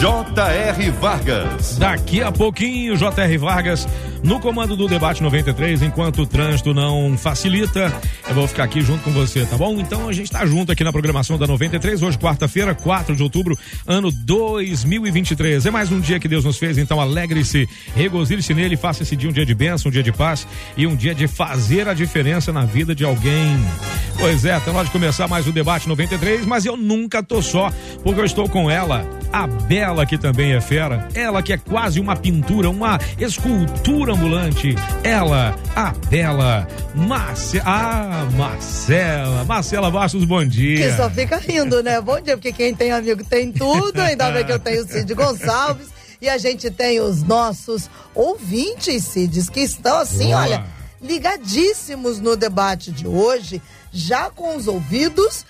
J.R. Vargas. Daqui a pouquinho, J.R. Vargas no comando do debate 93, enquanto o trânsito não facilita, eu vou ficar aqui junto com você, tá bom? Então a gente tá junto aqui na programação da 93, hoje quarta-feira, 4 de outubro, ano 2023. É mais um dia que Deus nos fez, então alegre-se, regozile-se nele, faça esse dia um dia de bênção, um dia de paz e um dia de fazer a diferença na vida de alguém. Pois é, tá na hora de começar mais o debate 93, mas eu nunca tô só, porque eu estou com ela, a Bela que também é fera, ela que é quase uma pintura, uma escultura ambulante. Ela, a bela Marce... Ah, Marcela. Marcela Bastos, bom dia. Que só fica rindo, né? Bom dia, porque quem tem amigo tem tudo. Ainda bem que eu tenho o Cid Gonçalves. E a gente tem os nossos ouvintes, Cids, que estão assim, Boa. olha, ligadíssimos no debate de hoje, já com os ouvidos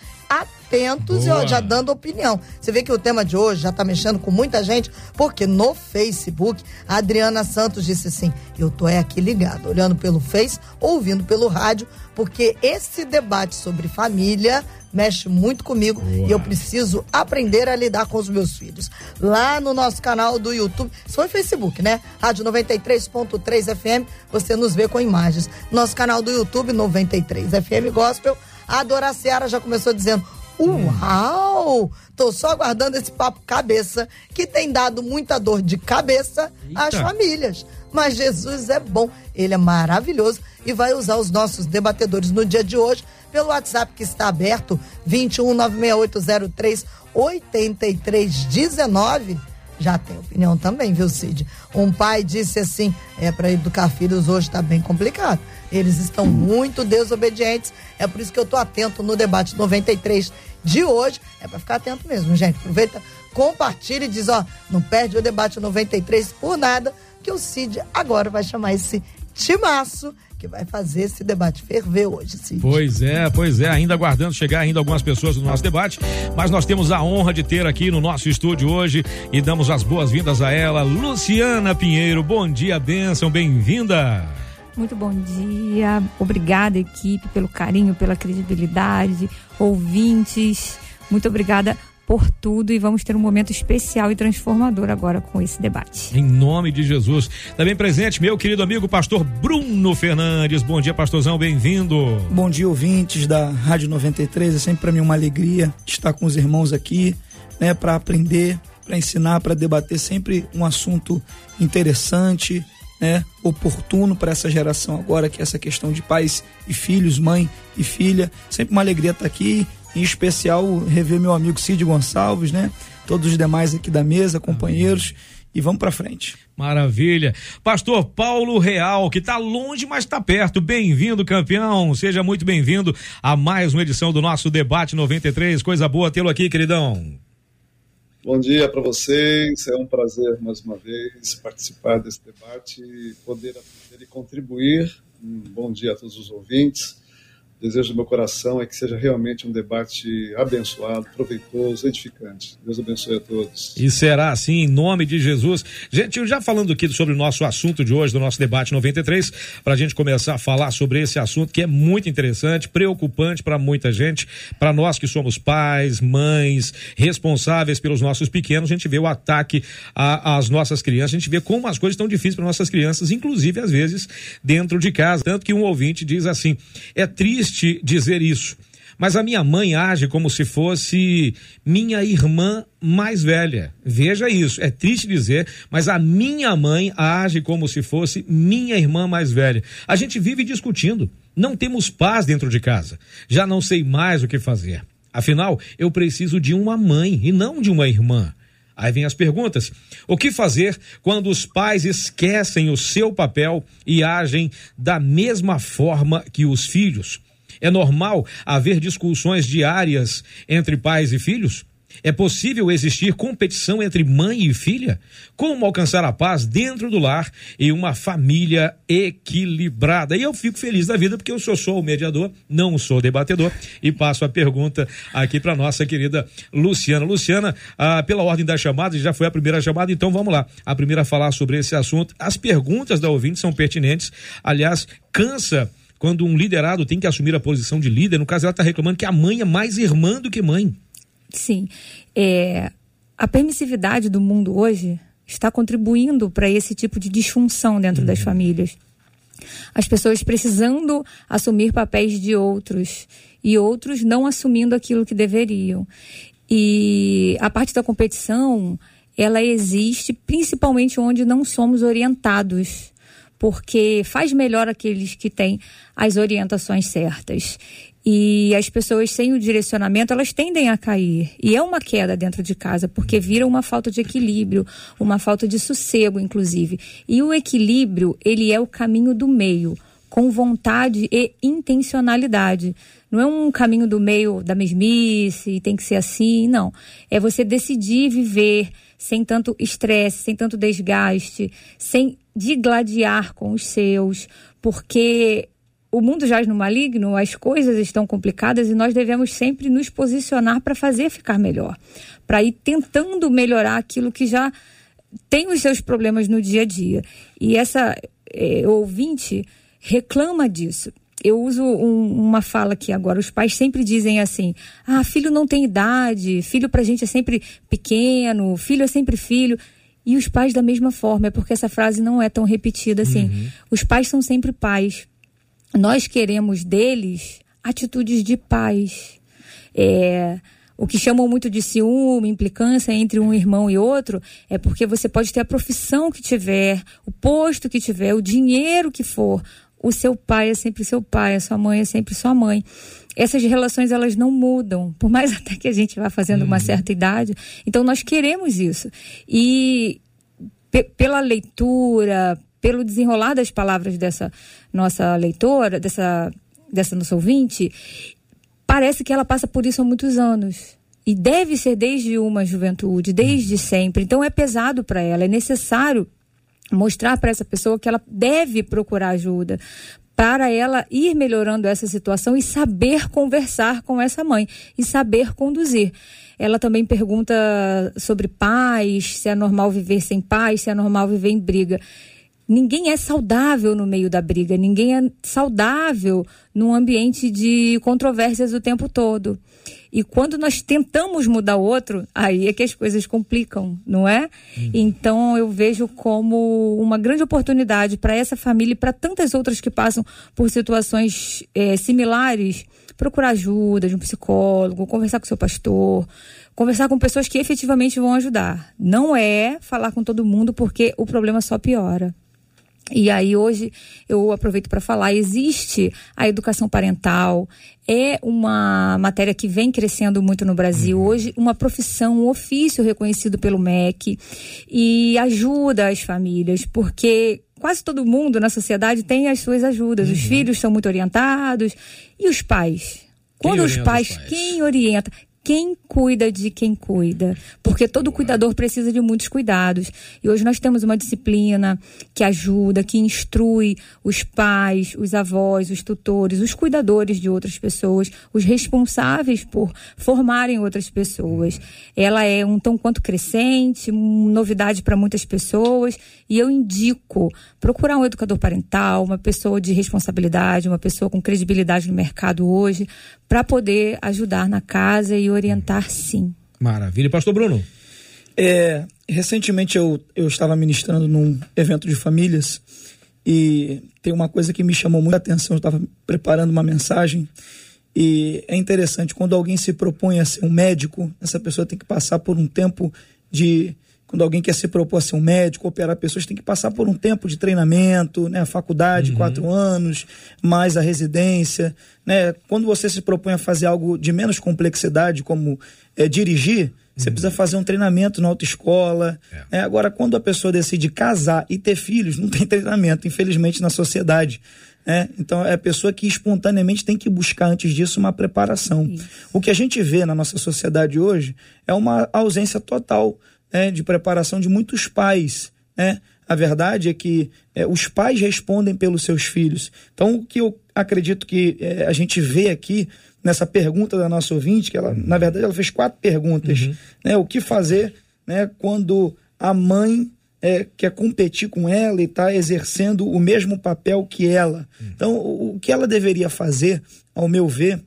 atentos Boa. e ó, já dando opinião. Você vê que o tema de hoje já está mexendo com muita gente, porque no Facebook, a Adriana Santos disse assim: eu tô é aqui ligado, olhando pelo Face, ouvindo pelo rádio, porque esse debate sobre família mexe muito comigo Boa. e eu preciso aprender a lidar com os meus filhos. Lá no nosso canal do YouTube, isso foi Facebook, né? Rádio 93.3 FM, você nos vê com imagens. Nosso canal do YouTube 93 FM Gospel. A Dora Seara já começou dizendo: Uau! Tô só aguardando esse papo cabeça que tem dado muita dor de cabeça Eita. às famílias. Mas Jesus é bom, ele é maravilhoso e vai usar os nossos debatedores no dia de hoje pelo WhatsApp que está aberto 2196803 8319 já tem opinião também, viu, Cid? Um pai disse assim: é para educar filhos hoje está bem complicado. Eles estão muito desobedientes. É por isso que eu tô atento no debate 93 de hoje. É para ficar atento mesmo, gente. Aproveita, compartilha e diz: ó, não perde o debate 93 por nada, que o Cid agora vai chamar esse timaço que vai fazer esse debate ferver hoje, Cid. Pois é, pois é, ainda aguardando chegar ainda algumas pessoas no nosso debate, mas nós temos a honra de ter aqui no nosso estúdio hoje e damos as boas-vindas a ela, Luciana Pinheiro. Bom dia, benção, bem-vinda. Muito bom dia. Obrigada, equipe, pelo carinho, pela credibilidade, ouvintes. Muito obrigada por tudo e vamos ter um momento especial e transformador agora com esse debate. Em nome de Jesus. Também presente, meu querido amigo pastor Bruno Fernandes. Bom dia, pastorzão, bem-vindo. Bom dia, ouvintes da Rádio 93. É sempre para mim uma alegria estar com os irmãos aqui, né, para aprender, para ensinar, para debater sempre um assunto interessante, né, oportuno para essa geração agora, que é essa questão de pais e filhos, mãe e filha. Sempre uma alegria estar aqui em especial rever meu amigo Cid Gonçalves, né? Todos os demais aqui da mesa, companheiros. E vamos para frente. Maravilha. Pastor Paulo Real, que está longe, mas está perto. Bem-vindo, campeão. Seja muito bem-vindo a mais uma edição do nosso Debate 93. Coisa boa tê-lo aqui, queridão. Bom dia para vocês. É um prazer mais uma vez participar desse debate e poder, poder contribuir. Um bom dia a todos os ouvintes desejo do meu coração é que seja realmente um debate abençoado, proveitoso, edificante. Deus abençoe a todos. E será assim, em nome de Jesus. Gente, já falando aqui sobre o nosso assunto de hoje, do nosso debate 93, para a gente começar a falar sobre esse assunto que é muito interessante, preocupante para muita gente, para nós que somos pais, mães, responsáveis pelos nossos pequenos, a gente vê o ataque às nossas crianças, a gente vê como as coisas estão difíceis para nossas crianças, inclusive às vezes dentro de casa. Tanto que um ouvinte diz assim: é triste triste dizer isso, mas a minha mãe age como se fosse minha irmã mais velha. Veja isso, é triste dizer, mas a minha mãe age como se fosse minha irmã mais velha. A gente vive discutindo, não temos paz dentro de casa. Já não sei mais o que fazer. Afinal, eu preciso de uma mãe e não de uma irmã. Aí vem as perguntas. O que fazer quando os pais esquecem o seu papel e agem da mesma forma que os filhos? É normal haver discussões diárias entre pais e filhos? É possível existir competição entre mãe e filha? Como alcançar a paz dentro do lar e uma família equilibrada? E eu fico feliz da vida porque eu sou só o mediador, não sou debatedor e passo a pergunta aqui para nossa querida Luciana. Luciana, ah, pela ordem da chamada, já foi a primeira chamada, então vamos lá. A primeira a falar sobre esse assunto. As perguntas da ouvinte são pertinentes. Aliás, cansa quando um liderado tem que assumir a posição de líder. No caso, ela está reclamando que a mãe é mais irmã do que mãe. Sim. É, a permissividade do mundo hoje está contribuindo para esse tipo de disfunção dentro uhum. das famílias. As pessoas precisando assumir papéis de outros e outros não assumindo aquilo que deveriam. E a parte da competição, ela existe principalmente onde não somos orientados, porque faz melhor aqueles que têm as orientações certas. E as pessoas sem o direcionamento, elas tendem a cair. E é uma queda dentro de casa, porque vira uma falta de equilíbrio, uma falta de sossego, inclusive. E o equilíbrio, ele é o caminho do meio, com vontade e intencionalidade. Não é um caminho do meio da mesmice, tem que ser assim, não. É você decidir viver sem tanto estresse, sem tanto desgaste, sem digladiar com os seus, porque o mundo jaz no maligno, as coisas estão complicadas e nós devemos sempre nos posicionar para fazer ficar melhor, para ir tentando melhorar aquilo que já tem os seus problemas no dia a dia. E essa é, ouvinte reclama disso. Eu uso um, uma fala aqui agora. Os pais sempre dizem assim: ah, filho não tem idade, filho para a gente é sempre pequeno, filho é sempre filho. E os pais da mesma forma, é porque essa frase não é tão repetida assim. Uhum. Os pais são sempre pais nós queremos deles atitudes de paz. É, o que chamam muito de ciúme, implicância entre um irmão e outro, é porque você pode ter a profissão que tiver, o posto que tiver, o dinheiro que for. O seu pai é sempre seu pai, a sua mãe é sempre sua mãe. Essas relações elas não mudam, por mais até que a gente vá fazendo uhum. uma certa idade. Então nós queremos isso. E pela leitura, pelo desenrolar das palavras dessa nossa leitora, dessa, dessa nossa ouvinte, parece que ela passa por isso há muitos anos. E deve ser desde uma juventude, desde sempre. Então é pesado para ela, é necessário mostrar para essa pessoa que ela deve procurar ajuda para ela ir melhorando essa situação e saber conversar com essa mãe e saber conduzir. Ela também pergunta sobre paz, se é normal viver sem paz, se é normal viver em briga. Ninguém é saudável no meio da briga, ninguém é saudável num ambiente de controvérsias o tempo todo. E quando nós tentamos mudar o outro, aí é que as coisas complicam, não é? Uhum. Então eu vejo como uma grande oportunidade para essa família e para tantas outras que passam por situações é, similares, procurar ajuda de um psicólogo, conversar com seu pastor, conversar com pessoas que efetivamente vão ajudar. Não é falar com todo mundo porque o problema só piora. E aí hoje eu aproveito para falar, existe a educação parental, é uma matéria que vem crescendo muito no Brasil. Uhum. Hoje, uma profissão, um ofício reconhecido pelo MEC e ajuda as famílias, porque quase todo mundo na sociedade tem as suas ajudas. Uhum. Os filhos são muito orientados e os pais. Quando os pais, os pais, quem orienta? Quem cuida de quem cuida. Porque todo cuidador precisa de muitos cuidados. E hoje nós temos uma disciplina que ajuda, que instrui os pais, os avós, os tutores, os cuidadores de outras pessoas, os responsáveis por formarem outras pessoas. Ela é um tão quanto crescente, uma novidade para muitas pessoas. E eu indico procurar um educador parental, uma pessoa de responsabilidade, uma pessoa com credibilidade no mercado hoje, para poder ajudar na casa e orientar sim. Maravilha. Pastor Bruno? É, recentemente eu, eu estava ministrando num evento de famílias e tem uma coisa que me chamou muita atenção. Eu estava preparando uma mensagem e é interessante, quando alguém se propõe a ser um médico, essa pessoa tem que passar por um tempo de quando alguém quer se propor a ser um médico, operar pessoas, tem que passar por um tempo de treinamento, né? Faculdade, uhum. quatro anos, mais a residência, né? Quando você se propõe a fazer algo de menos complexidade, como é, dirigir, Você uhum. precisa fazer um treinamento na autoescola. É. É, agora, quando a pessoa decide casar e ter filhos, não tem treinamento, infelizmente, na sociedade. É, então é a pessoa que espontaneamente tem que buscar antes disso uma preparação. Isso. O que a gente vê na nossa sociedade hoje é uma ausência total é, de preparação de muitos pais. Né? A verdade é que é, os pais respondem pelos seus filhos. Então, o que eu acredito que é, a gente vê aqui nessa pergunta da nossa ouvinte, que ela, uhum. na verdade, ela fez quatro perguntas. Uhum. Né? O que fazer né, quando a mãe é, quer competir com ela e está exercendo o mesmo papel que ela. Hum. Então, o, que ela deveria fazer, ao meu ver,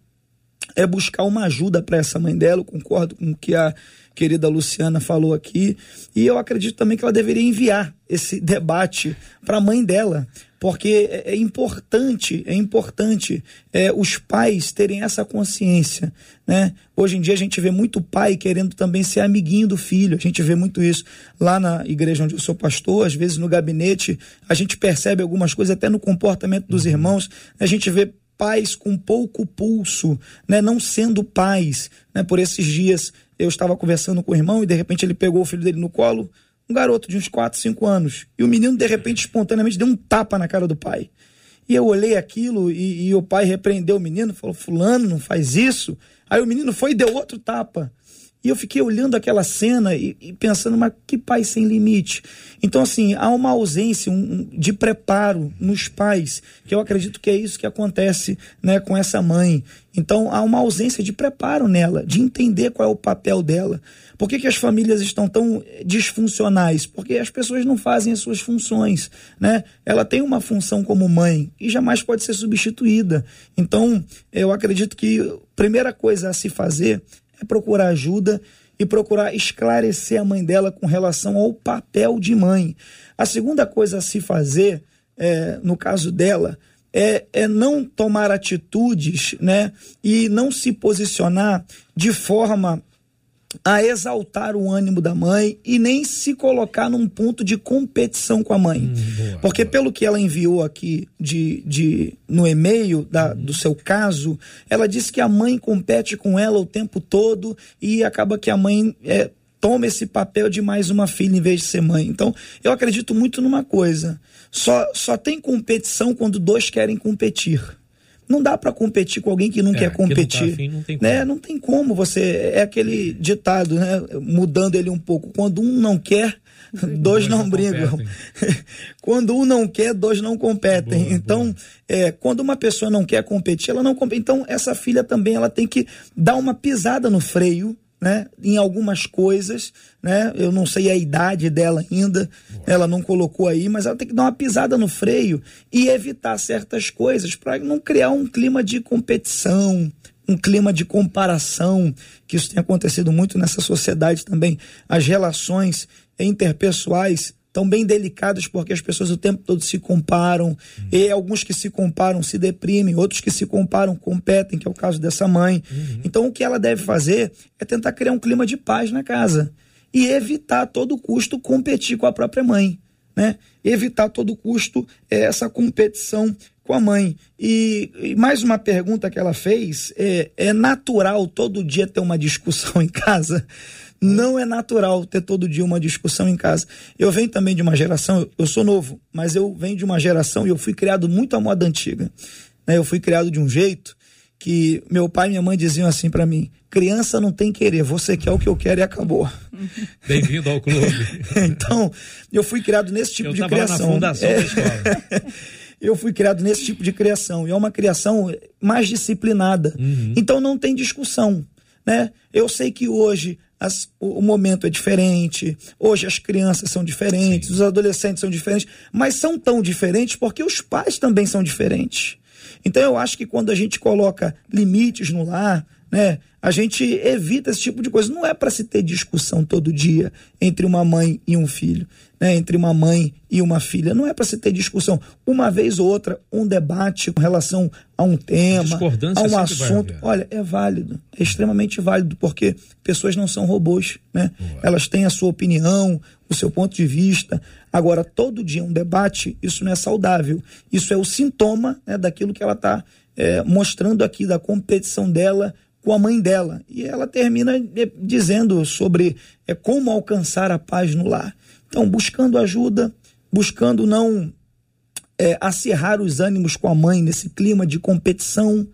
é buscar uma ajuda para essa mãe dela. Eu concordo com o que a querida Luciana falou aqui. E eu acredito também que ela deveria enviar esse debate para a mãe dela, porque é, é importante, é importante é, os pais terem essa consciência, né? Hoje em dia a gente vê muito pai querendo também ser amiguinho do filho, a gente vê muito isso lá na igreja onde eu sou pastor, às vezes no gabinete a gente percebe algumas coisas até no comportamento dos uhum. irmãos, a gente vê pais com pouco pulso, né? Não sendo pais, né? Por esses dias eu estava conversando com o irmão e de repente ele pegou o filho dele no colo um garoto de uns 4, 5 anos. E o menino, de repente, espontaneamente deu um tapa na cara do pai. E eu olhei aquilo e, e o pai repreendeu o menino, falou: Fulano, não faz isso. Aí o menino foi e deu outro tapa. E eu fiquei olhando aquela cena e, e, pensando, mas que pai sem limite. Então, assim, há uma ausência um, de preparo nos pais, que eu acredito que é isso que acontece né, com essa mãe. Então, há uma ausência de preparo nela, de entender qual é o papel dela. Por que, que as famílias estão tão disfuncionais? Porque as pessoas não fazem as suas funções. Né? Ela tem uma função como mãe e jamais pode ser substituída. Então, eu acredito que a primeira coisa a se fazer é procurar ajuda e procurar esclarecer a mãe dela com relação ao papel de mãe. A segunda coisa a se fazer, é, no caso dela, é, é não tomar atitudes né, e não se posicionar de forma a exaltar o ânimo da mãe e nem se colocar num ponto de competição com a mãe. Hum, boa, Porque boa. pelo que ela enviou aqui de, de no e-mail da, do seu caso, ela disse que a mãe compete com ela o tempo todo e acaba que a mãe é, toma esse papel de mais uma filha em vez de ser mãe. Então, eu acredito muito numa coisa. Só, só tem competição quando dois querem competir. Não dá para competir com alguém que não é, quer competir. Não, tá afim, não, tem né? não tem como você. É aquele ditado, né? Mudando ele um pouco. Quando um não quer, dois, dois não, não brigam. quando um não quer, dois não competem. Boa, então, boa. É, quando uma pessoa não quer competir, ela não compete. Então, essa filha também ela tem que dar uma pisada no freio né, em algumas coisas, né? Eu não sei a idade dela ainda, ela não colocou aí, mas ela tem que dar uma pisada no freio e evitar certas coisas para não criar um clima de competição, um clima de comparação, que isso tem acontecido muito nessa sociedade também. As relações interpessoais tão bem delicadas porque as pessoas o tempo todo se comparam, uhum. e alguns que se comparam se deprimem, outros que se comparam competem, que é o caso dessa mãe. Uhum. Então o que ela deve fazer é tentar criar um clima de paz na casa e evitar a todo custo competir com a própria mãe, né? Evitar a todo custo essa competição com a mãe. E, e, mais uma pergunta que ela fez: é, é natural todo dia ter uma discussão em casa? Não é natural ter todo dia uma discussão em casa. Eu venho também de uma geração, eu sou novo, mas eu venho de uma geração e eu fui criado muito à moda antiga. Né? Eu fui criado de um jeito que meu pai e minha mãe diziam assim para mim: criança não tem querer, você quer o que eu quero e acabou. Bem-vindo ao clube. então, eu fui criado nesse tipo eu de criação. Na fundação é... da escola. eu fui criado nesse tipo de criação e é uma criação mais disciplinada. Uhum. Então não tem discussão, né? Eu sei que hoje as, o, o, momento é diferente, hoje as crianças são diferentes, Sim. os adolescentes são diferentes, mas são tão diferentes porque os pais também são diferentes. Então eu acho que quando a gente coloca limites no lar, né, a gente evita esse tipo de coisa. Não é para se ter discussão todo dia entre uma mãe e um filho né, entre uma mãe e uma filha. Não é para se ter discussão. Uma vez ou outra, um debate com relação a um tema, a um assunto. Olha, é válido, é extremamente válido, porque pessoas não são robôs. Né? Elas têm a sua opinião, o seu ponto de vista. Agora, todo dia um debate, isso não é saudável. Isso é o sintoma né, daquilo que ela está é, mostrando aqui, da competição dela com a mãe dela. E ela termina é, dizendo sobre é, como alcançar a paz no lar. Então, buscando ajuda, buscando não é, acirrar os ânimos com a mãe nesse clima de competição,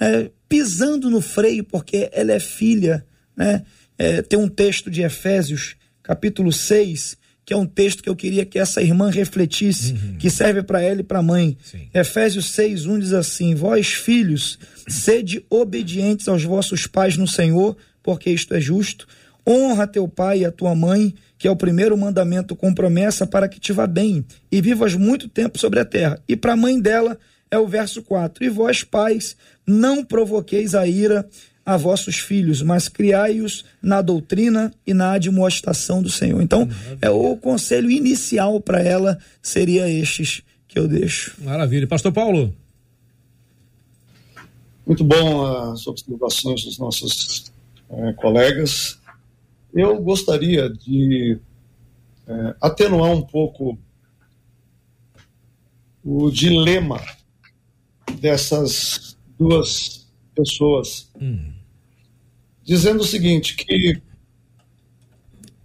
é, pisando no freio, porque ela é filha. Né? É, tem um texto de Efésios, capítulo 6, que é um texto que eu queria que essa irmã refletisse, uhum. que serve para ela e para a mãe. Sim. Efésios 6, 1 diz assim: Vós, filhos, sede obedientes aos vossos pais no Senhor, porque isto é justo. Honra teu pai e a tua mãe, que é o primeiro mandamento com promessa para que te vá bem e vivas muito tempo sobre a terra. E para a mãe dela é o verso 4: E vós, pais, não provoqueis a ira a vossos filhos, mas criai-os na doutrina e na admoestação do Senhor. Então, é o conselho inicial para ela seria estes que eu deixo. Maravilha. Pastor Paulo. Muito bom as observações dos nossos é, colegas. Eu gostaria de é, atenuar um pouco o dilema dessas duas pessoas, hum. Dizendo o seguinte, que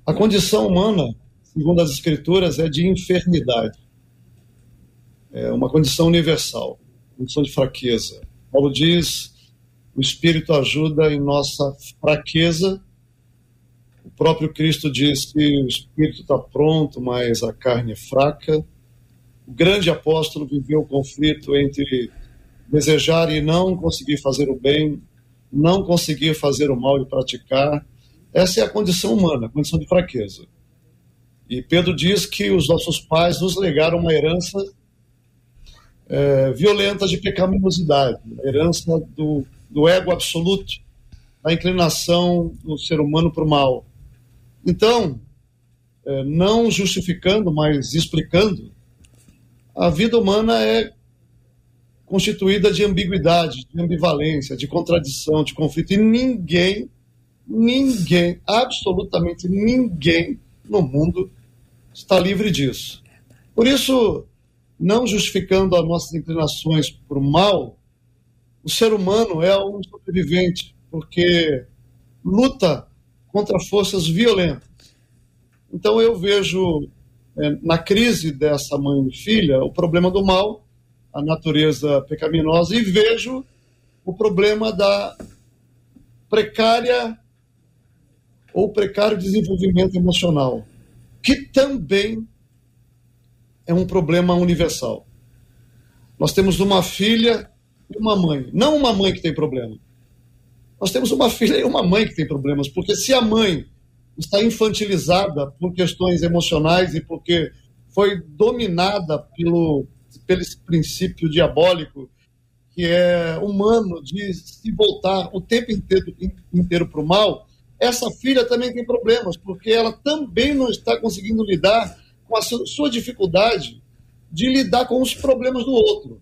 a condição humana, segundo as escrituras, é de enfermidade. É uma condição universal, condição de fraqueza. Paulo diz, o Espírito ajuda em nossa fraqueza. O próprio Cristo diz que o Espírito está pronto, mas a carne é fraca. O grande apóstolo viveu o conflito entre desejar e não conseguir fazer o bem, não conseguir fazer o mal e praticar. Essa é a condição humana, a condição de fraqueza. E Pedro diz que os nossos pais nos legaram uma herança é, violenta de pecaminosidade, a herança do, do ego absoluto, da inclinação do ser humano para o mal. Então, é, não justificando, mas explicando, a vida humana é constituída de ambiguidade, de ambivalência, de contradição, de conflito. E ninguém, ninguém, absolutamente ninguém no mundo está livre disso. Por isso, não justificando as nossas inclinações para o mal, o ser humano é um sobrevivente, porque luta contra forças violentas. Então eu vejo é, na crise dessa mãe e filha o problema do mal a natureza pecaminosa e vejo o problema da precária ou precário desenvolvimento emocional, que também é um problema universal. Nós temos uma filha e uma mãe, não uma mãe que tem problema. Nós temos uma filha e uma mãe que tem problemas, porque se a mãe está infantilizada por questões emocionais e porque foi dominada pelo pelo esse princípio diabólico que é humano de se voltar o tempo inteiro, inteiro para o mal, essa filha também tem problemas, porque ela também não está conseguindo lidar com a sua dificuldade de lidar com os problemas do outro.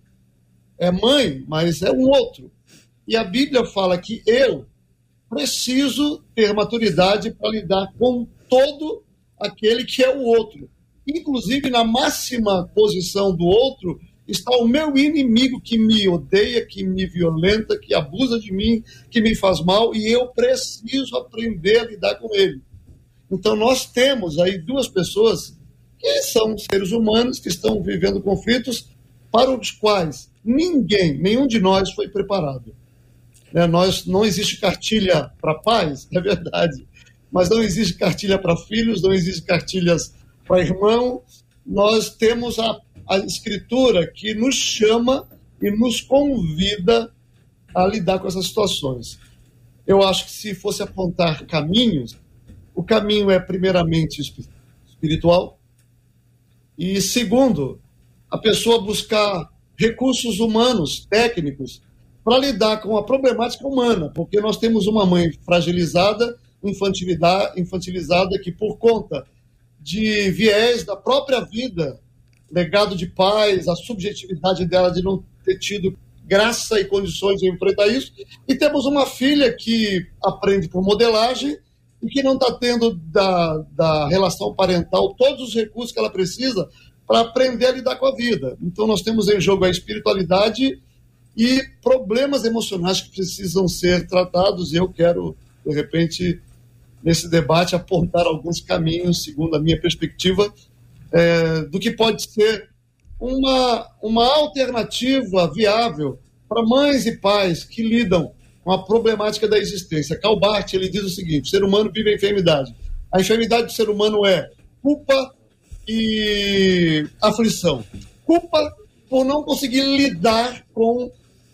É mãe, mas é um outro. E a Bíblia fala que eu preciso ter maturidade para lidar com todo aquele que é o outro inclusive na máxima posição do outro, está o meu inimigo que me odeia, que me violenta, que abusa de mim, que me faz mal, e eu preciso aprender a lidar com ele. Então nós temos aí duas pessoas que são seres humanos que estão vivendo conflitos para os quais ninguém, nenhum de nós foi preparado. Né? Nós não existe cartilha para pais, é verdade, mas não existe cartilha para filhos, não existe cartilhas para irmão, nós temos a, a Escritura que nos chama e nos convida a lidar com essas situações. Eu acho que se fosse apontar caminhos, o caminho é primeiramente espiritual e segundo, a pessoa buscar recursos humanos, técnicos, para lidar com a problemática humana, porque nós temos uma mãe fragilizada, infantilizada, que por conta de viés da própria vida, legado de pais, a subjetividade dela de não ter tido graça e condições de enfrentar isso. E temos uma filha que aprende por modelagem e que não está tendo da, da relação parental todos os recursos que ela precisa para aprender a lidar com a vida. Então nós temos em jogo a espiritualidade e problemas emocionais que precisam ser tratados. E eu quero, de repente, nesse debate, apontar alguns caminhos, segundo a minha perspectiva, é, do que pode ser uma, uma alternativa viável para mães e pais que lidam com a problemática da existência. Calbart, ele diz o seguinte, o ser humano vive a enfermidade. A enfermidade do ser humano é culpa e aflição. Culpa por não conseguir lidar com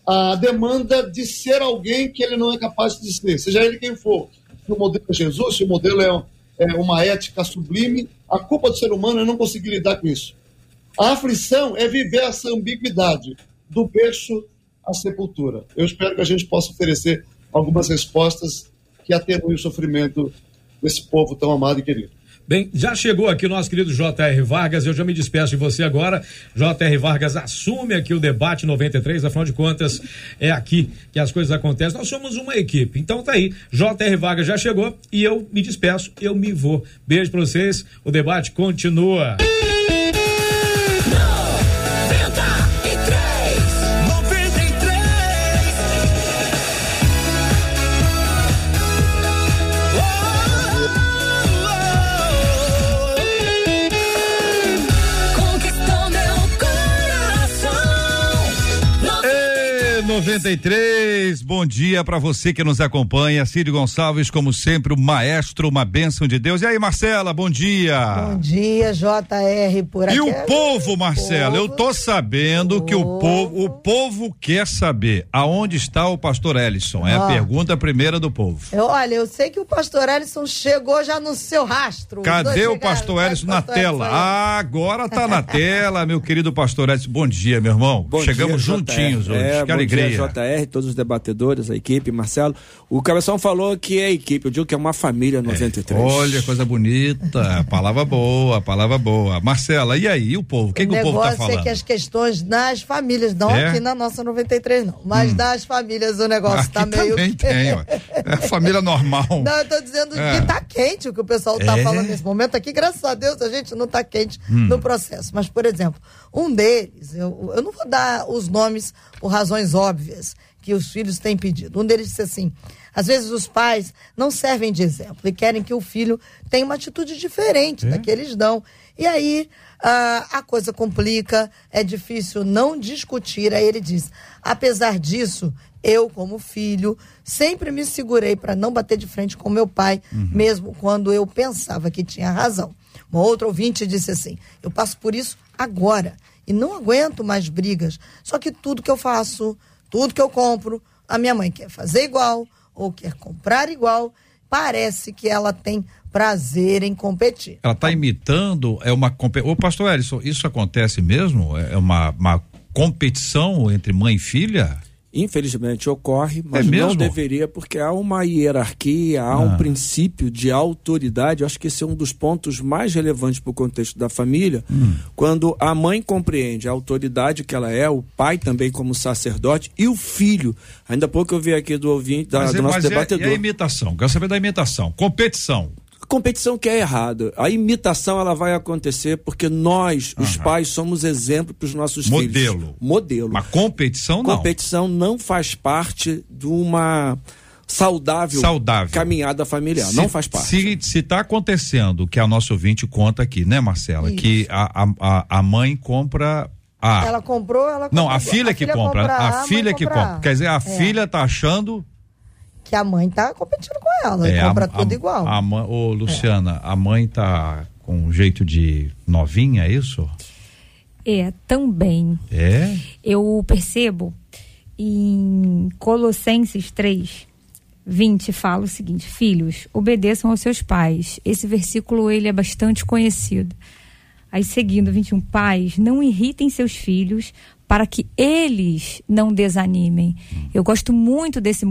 a demanda de ser alguém que ele não é capaz de ser, seja ele quem for. O modelo é Jesus, se o modelo é, é uma ética sublime, a culpa do ser humano é não conseguir lidar com isso. A aflição é viver essa ambiguidade do berço à sepultura. Eu espero que a gente possa oferecer algumas respostas que atenuem o sofrimento desse povo tão amado e querido. Bem, já chegou aqui o nosso querido J.R. Vargas, eu já me despeço de você agora. J.R. Vargas assume aqui o debate 93, afinal de contas, é aqui que as coisas acontecem. Nós somos uma equipe. Então tá aí, J.R. Vargas já chegou e eu me despeço, eu me vou. Beijo pra vocês, o debate continua. 93, bom dia para você que nos acompanha. Cid Gonçalves, como sempre, o maestro, uma bênção de Deus. E aí, Marcela, bom dia. Bom dia, JR, por aqui. E o povo, Marcela, eu tô sabendo Povo. que o povo, o povo quer saber aonde está o pastor Ellison. É a pergunta primeira do povo. Eu, olha, eu sei que o pastor Ellison chegou já no seu rastro. Cadê o pastor Ellison na pastor tela? Ah, agora tá na tela, meu querido pastor Ellison. Bom dia, meu irmão. Bom Chegamos dia, juntinhos hoje. É, que alegria. Dia, JR, todos os debatedores, a equipe, Marcelo. O Cabeção falou que é equipe, eu digo que é uma família 93. Olha, coisa bonita, palavra boa, palavra boa. Marcela, e aí, o povo? O que, o que o povo negócio tá falando? é que as questões nas famílias, não É? aqui na nossa 93, não, mas nas famílias o negócio Aqui tá meio. também tem, ó. É família normal. Não, eu tô dizendo É. que tá quente o que o pessoal tá É? Hum. falando nesse momento aqui. Graças a Deus a gente não tá quente no processo. Mas, por exemplo, um deles, eu, eu não vou dar os nomes por razões óbvias que os filhos têm pedido. Um deles disse assim: às vezes os pais não servem de exemplo e querem que o filho tenha uma atitude diferente da que eles dão. E aí ah, a coisa complica, é difícil não discutir. Aí ele diz: apesar disso, eu, como filho, sempre me segurei para não bater de frente com meu pai, mesmo quando eu pensava que tinha razão. Uma outra ouvinte disse assim: eu passo por isso agora e não aguento mais brigas. Só que tudo que eu faço, tudo que eu compro, a minha mãe quer fazer igual ou quer comprar igual. Parece que ela tem prazer em competir. Ela tá imitando, é uma. compe- Ô, pastor Ellison, isso acontece mesmo? É uma, uma competição entre mãe e filha? Infelizmente ocorre, mas É não deveria, porque há uma hierarquia, há Ah. um princípio de autoridade. Eu acho que esse é um dos pontos mais relevantes para o contexto da família. Hum. Quando a mãe compreende a autoridade que ela é, o pai também como sacerdote e o filho. Ainda há pouco eu vi aqui do ouvinte, da, Mas, é- do nosso mas é- debatedor. e a imitação? Quero saber da imitação. Competição. Competição que é errada. A imitação ela vai acontecer porque nós, os pais, somos exemplo para os nossos Modelo. filhos. Modelo. Uma competição, não. Competição não faz parte de uma saudável, Saudável. caminhada familiar. Se- não faz parte. Se, se tá acontecendo o que a nossa ouvinte conta aqui, né, Marcela? Isso. Que a, a, a- a mãe compra. A, Ela comprou, ela não, comprou. a filha que compra. compra A, A, filha que compra. A. Quer dizer, a É. filha tá achando. Que a mãe tá competindo com ela, e É, compra a- tudo a- igual. A, mãe- ô, Luciana, a mãe tá com um jeito de novinha, é isso? É, também. É? Eu percebo em Colossenses 3, 20 fala o seguinte: Filhos, obedeçam aos seus pais. Esse versículo ele é bastante conhecido. Aí seguindo 21, pais, não irritem seus filhos para que eles não desanimem. Eu gosto muito desse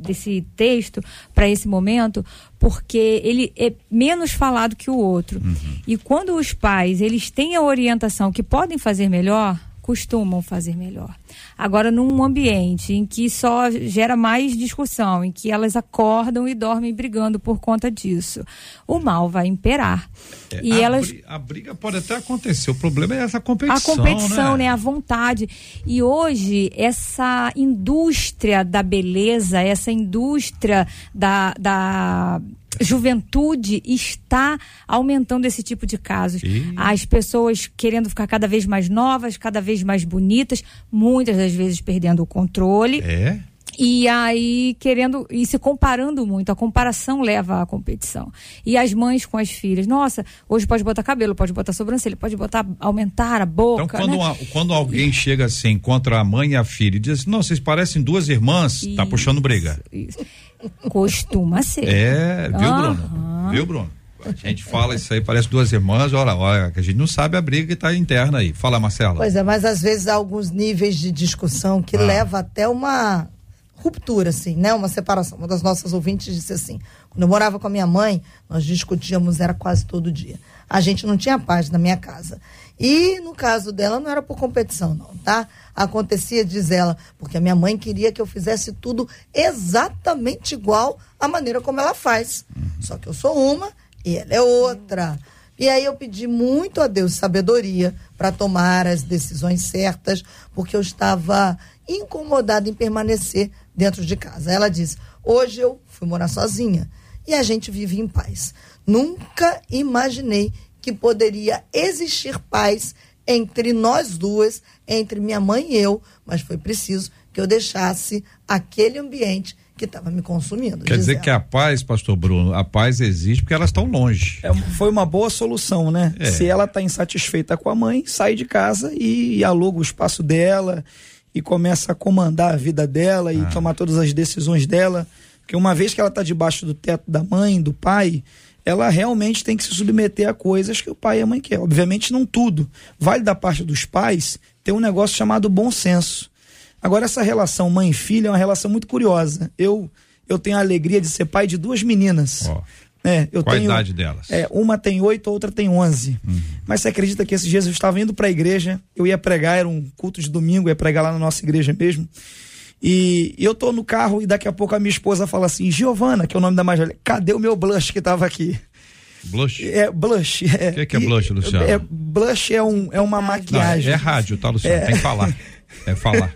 desse texto para esse momento porque ele é menos falado que o outro. E quando os pais eles têm a orientação que podem fazer melhor, costumam fazer melhor. Agora, num ambiente em que só gera mais discussão, em que elas acordam e dormem brigando por conta disso, o mal vai imperar. É, e a, elas bri- a briga pode até acontecer, o problema é essa competição. a competição, né? né? A vontade. E hoje, essa indústria da beleza, essa indústria da, da juventude está aumentando esse tipo de casos. Ih. As pessoas querendo ficar cada vez mais novas, cada vez mais bonitas, muitas das vezes perdendo o controle. É? E aí, querendo, e se comparando muito, a comparação leva à competição. E as mães com as filhas, nossa, hoje pode botar cabelo, pode botar sobrancelha, pode botar, aumentar a boca. Então, quando, né? a- quando alguém chega assim, encontra a mãe e a filha e diz assim, não, vocês parecem duas irmãs, tá Isso, puxando briga. isso. Costuma ser. É, viu. Bruno? Viu, Bruno? A gente fala isso aí, parece duas irmãs, olha, olha, que a gente não sabe a briga que tá interna aí. Fala, Marcela. Pois é, mas às vezes há alguns níveis de discussão que Ah. leva até uma ruptura, assim, né? Uma separação. Uma das nossas ouvintes disse assim: quando eu morava com a minha mãe, nós discutíamos, era quase todo dia. A gente não tinha paz na minha casa. E no caso dela, não era por competição, não, tá? Acontecia, diz ela, porque a minha mãe queria que eu fizesse tudo exatamente igual à maneira como ela faz. Só que eu sou uma e ela é outra. E aí eu pedi muito a Deus sabedoria para tomar as decisões certas, porque eu estava incomodada em permanecer dentro de casa. Ela disse: "Hoje eu fui morar sozinha e a gente vive em paz. Nunca imaginei que poderia existir paz entre nós duas, entre minha mãe e eu, mas foi preciso que eu deixasse aquele ambiente que estava me consumindo. Quer diz dizer ela. que a paz, pastor Bruno, a paz existe porque elas estão longe. É, foi uma boa solução, né? É. Se ela está insatisfeita com a mãe, sai de casa e, e aluga o espaço dela e começa a comandar a vida dela e Ah. tomar todas as decisões dela. Porque uma vez que ela está debaixo do teto da mãe, do pai, ela realmente tem que se submeter a coisas que o pai e a mãe querem. Obviamente, não tudo. Vale da parte dos pais ter um negócio chamado bom senso. Agora, essa relação mãe e filha é uma relação muito curiosa. Eu, eu tenho a alegria de ser pai de duas meninas. Ó, É, eu qual a tenho, idade delas? é, uma tem oito, a outra tem onze. Mas você acredita que esses dias eu estava indo para a igreja, eu ia pregar, era um culto de domingo, ia pregar lá na nossa igreja mesmo. E eu tô no carro e daqui a pouco a minha esposa fala assim: Giovana, que é o nome da mais velha, cadê o meu blush que tava aqui? Blush? É blush. O Que que é blush, Luciano? É, blush é, um, é uma Não, maquiagem. é rádio, tá, Luciano? Tem que falar. É falar.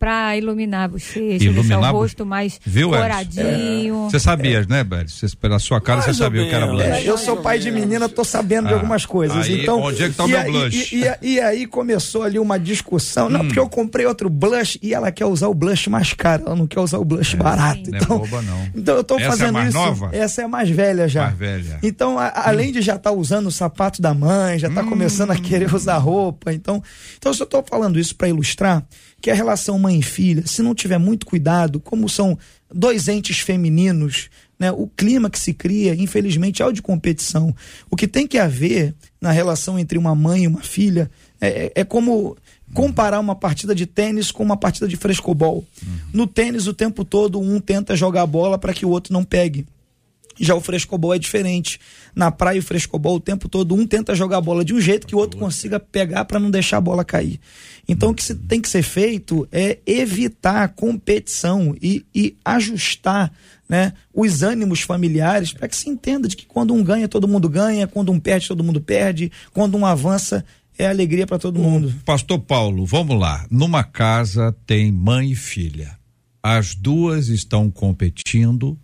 Pra iluminar a bochecha, Iluminar o rosto mais Viu, coradinho. Você sabia, né, Beres? Você, pela sua cara, você sabia o que era blush. É, eu sou pai de menina, tô sabendo de Ah, algumas coisas. aí, então, onde é que tá o e meu aí- blush? E, e- e aí começou ali uma discussão. Hum. Não, porque eu comprei outro blush e ela quer usar o blush mais caro, ela não quer usar o blush barato. não é Então, boba, não. então eu tô Essa é fazendo mais isso. nova? Essa é a mais velha já. Mais velha. Então, a- além de já estar usando o sapato da mãe, já Hum. tá começando a querer usar roupa. Então, então eu só tô falando isso para ilustrar que a relação mãe e filha, se não tiver muito cuidado, como são dois entes femininos, né, o clima que se cria, infelizmente, é o de competição. O que tem que haver na relação entre uma mãe e uma filha é, é- é como comparar uma partida de tênis com uma partida de frescobol. No tênis, o tempo todo, um tenta jogar a bola para que o outro não pegue. Já o frescobol é diferente. Na praia, o frescobol, o tempo todo, um tenta jogar a bola de um jeito que o outro consiga pegar para não deixar a bola cair. Então, o que tem que ser feito é evitar a competição e, e ajustar né, os ânimos familiares para que se entenda de que quando um ganha, todo mundo ganha, quando um perde, todo mundo perde, quando um avança, é alegria para todo mundo. Pastor Paulo, vamos lá. Numa casa tem mãe e filha. As duas estão competindo,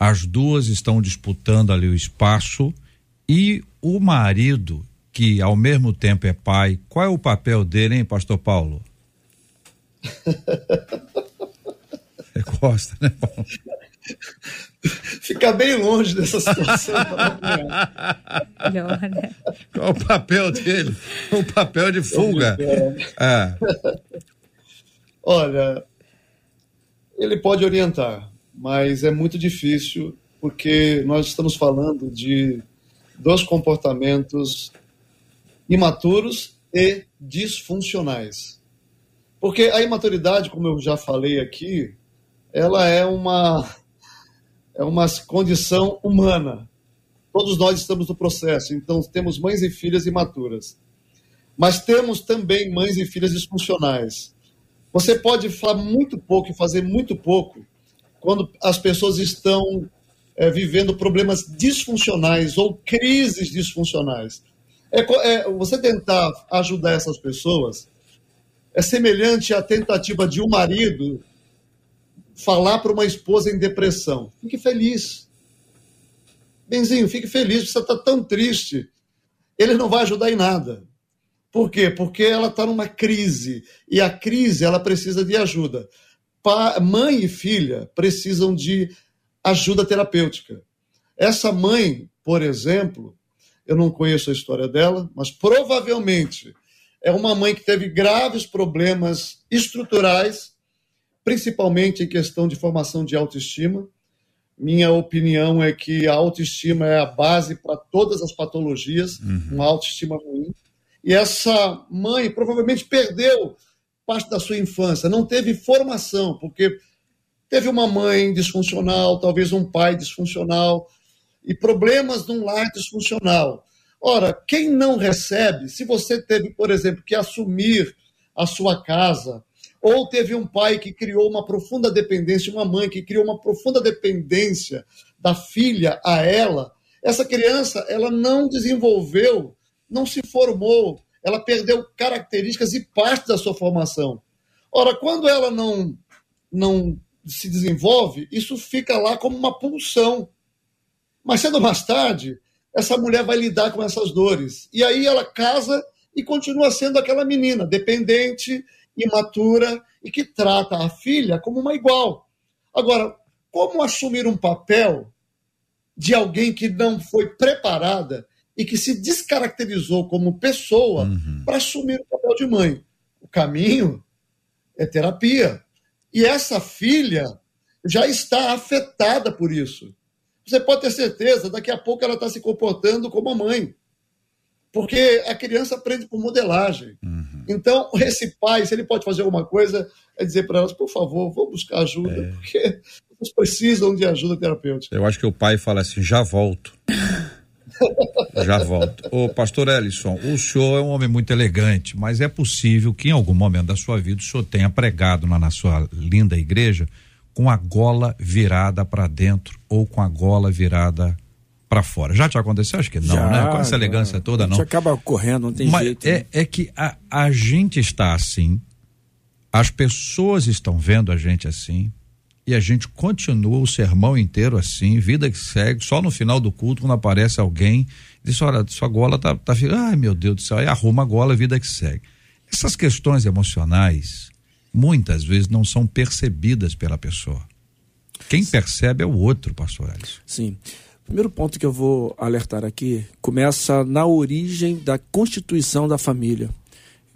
as duas estão disputando ali o espaço e o marido, que ao mesmo tempo é pai, qual é o papel dele, hein, Pastor Paulo? Você gosta, né? Paulo? Ficar bem longe dessa situação. Melhor, né? Qual o papel dele? O papel de fuga. É. Olha, ele pode orientar, mas é muito difícil porque nós estamos falando de dois comportamentos imaturos e disfuncionais. Porque a imaturidade, como eu já falei aqui, ela é uma é uma condição humana. Todos nós estamos no processo, então temos mães e filhas imaturas. Mas temos também mães e filhas disfuncionais. Você pode falar muito pouco e fazer muito pouco quando as pessoas estão é, vivendo problemas disfuncionais ou crises disfuncionais. É, é, você tentar ajudar essas pessoas é semelhante à tentativa de um marido falar para uma esposa em depressão. Fique feliz. Benzinho, fique feliz, você está tão triste. Ele não vai ajudar em nada. Por quê? Porque ela está numa crise. E a crise, ela precisa de ajuda. Pa mãe e filha precisam de ajuda terapêutica. Essa mãe, por exemplo, eu não conheço a história dela, mas provavelmente é uma mãe que teve graves problemas estruturais, principalmente em questão de formação de autoestima. Minha opinião é que a autoestima é a base para todas as patologias, uhum. uma autoestima ruim. E essa mãe provavelmente perdeu parte da sua infância, não teve formação, porque teve uma mãe disfuncional, talvez um pai disfuncional, e problemas num lar disfuncional. Ora, quem não recebe, se você teve, por exemplo, que assumir a sua casa, ou teve um pai que criou uma profunda dependência, uma mãe que criou uma profunda dependência da filha a ela, essa criança ela não desenvolveu, não se formou, ela perdeu características e parte da sua formação. Ora, quando ela não não se desenvolve, isso fica lá como uma pulsão. Mas cedo ou mais tarde, essa mulher vai lidar com essas dores. E aí ela casa e continua sendo aquela menina dependente, imatura e que trata a filha como uma igual. Agora, como assumir um papel de alguém que não foi preparada e que se descaracterizou como pessoa uhum. para assumir o papel de mãe? O caminho é terapia. E essa filha já está afetada por isso. Você pode ter certeza, daqui a pouco ela está se comportando como a mãe. Porque a criança aprende por modelagem. Uhum. Então, esse pai, se ele pode fazer alguma coisa, é dizer para elas, por favor, vou buscar ajuda, é. porque elas precisam de ajuda terapêutica. Eu acho que o pai fala assim, já volto. já volto. Ô, pastor Ellison, o senhor é um homem muito elegante, mas é possível que em algum momento da sua vida o senhor tenha pregado na, na sua linda igreja com a gola virada para dentro ou com a gola virada para fora. Já te aconteceu? Acho que não, já, né? Com essa elegância já. toda, não. A gente acaba correndo, não tem Mas jeito. É, né? é que a, a gente está assim, as pessoas estão vendo a gente assim, e a gente continua o sermão inteiro assim, vida que segue, só no final do culto, quando aparece alguém, diz: olha, sua gola tá, tá. Ai, meu Deus do céu, aí arruma a gola, vida que segue. Essas questões emocionais, muitas vezes não são percebidas pela pessoa. Quem percebe é o outro, pastor Alisson. Sim. Primeiro ponto que eu vou alertar aqui começa na origem da constituição da família.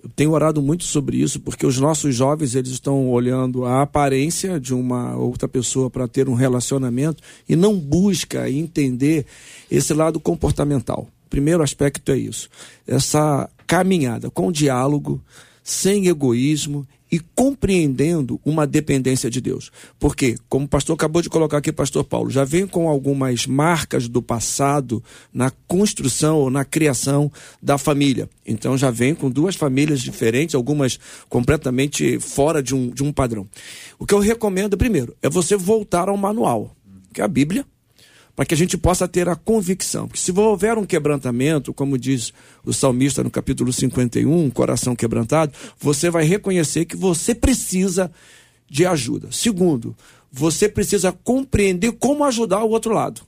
Eu tenho orado muito sobre isso porque os nossos jovens eles estão olhando a aparência de uma outra pessoa para ter um relacionamento e não busca entender esse lado comportamental. Primeiro aspecto é isso. Essa caminhada com diálogo, sem egoísmo e compreendendo uma dependência de Deus. Porque, como o pastor acabou de colocar aqui, pastor Paulo, já vem com algumas marcas do passado na construção ou na criação da família. Então já vem com duas famílias diferentes, algumas completamente fora de um, de um padrão. O que eu recomendo, primeiro, é você voltar ao manual, que é a Bíblia, para que a gente possa ter a convicção. Porque se houver um quebrantamento, como diz o salmista no capítulo 51, coração quebrantado, você vai reconhecer que você precisa de ajuda. Segundo, você precisa compreender como ajudar o outro lado.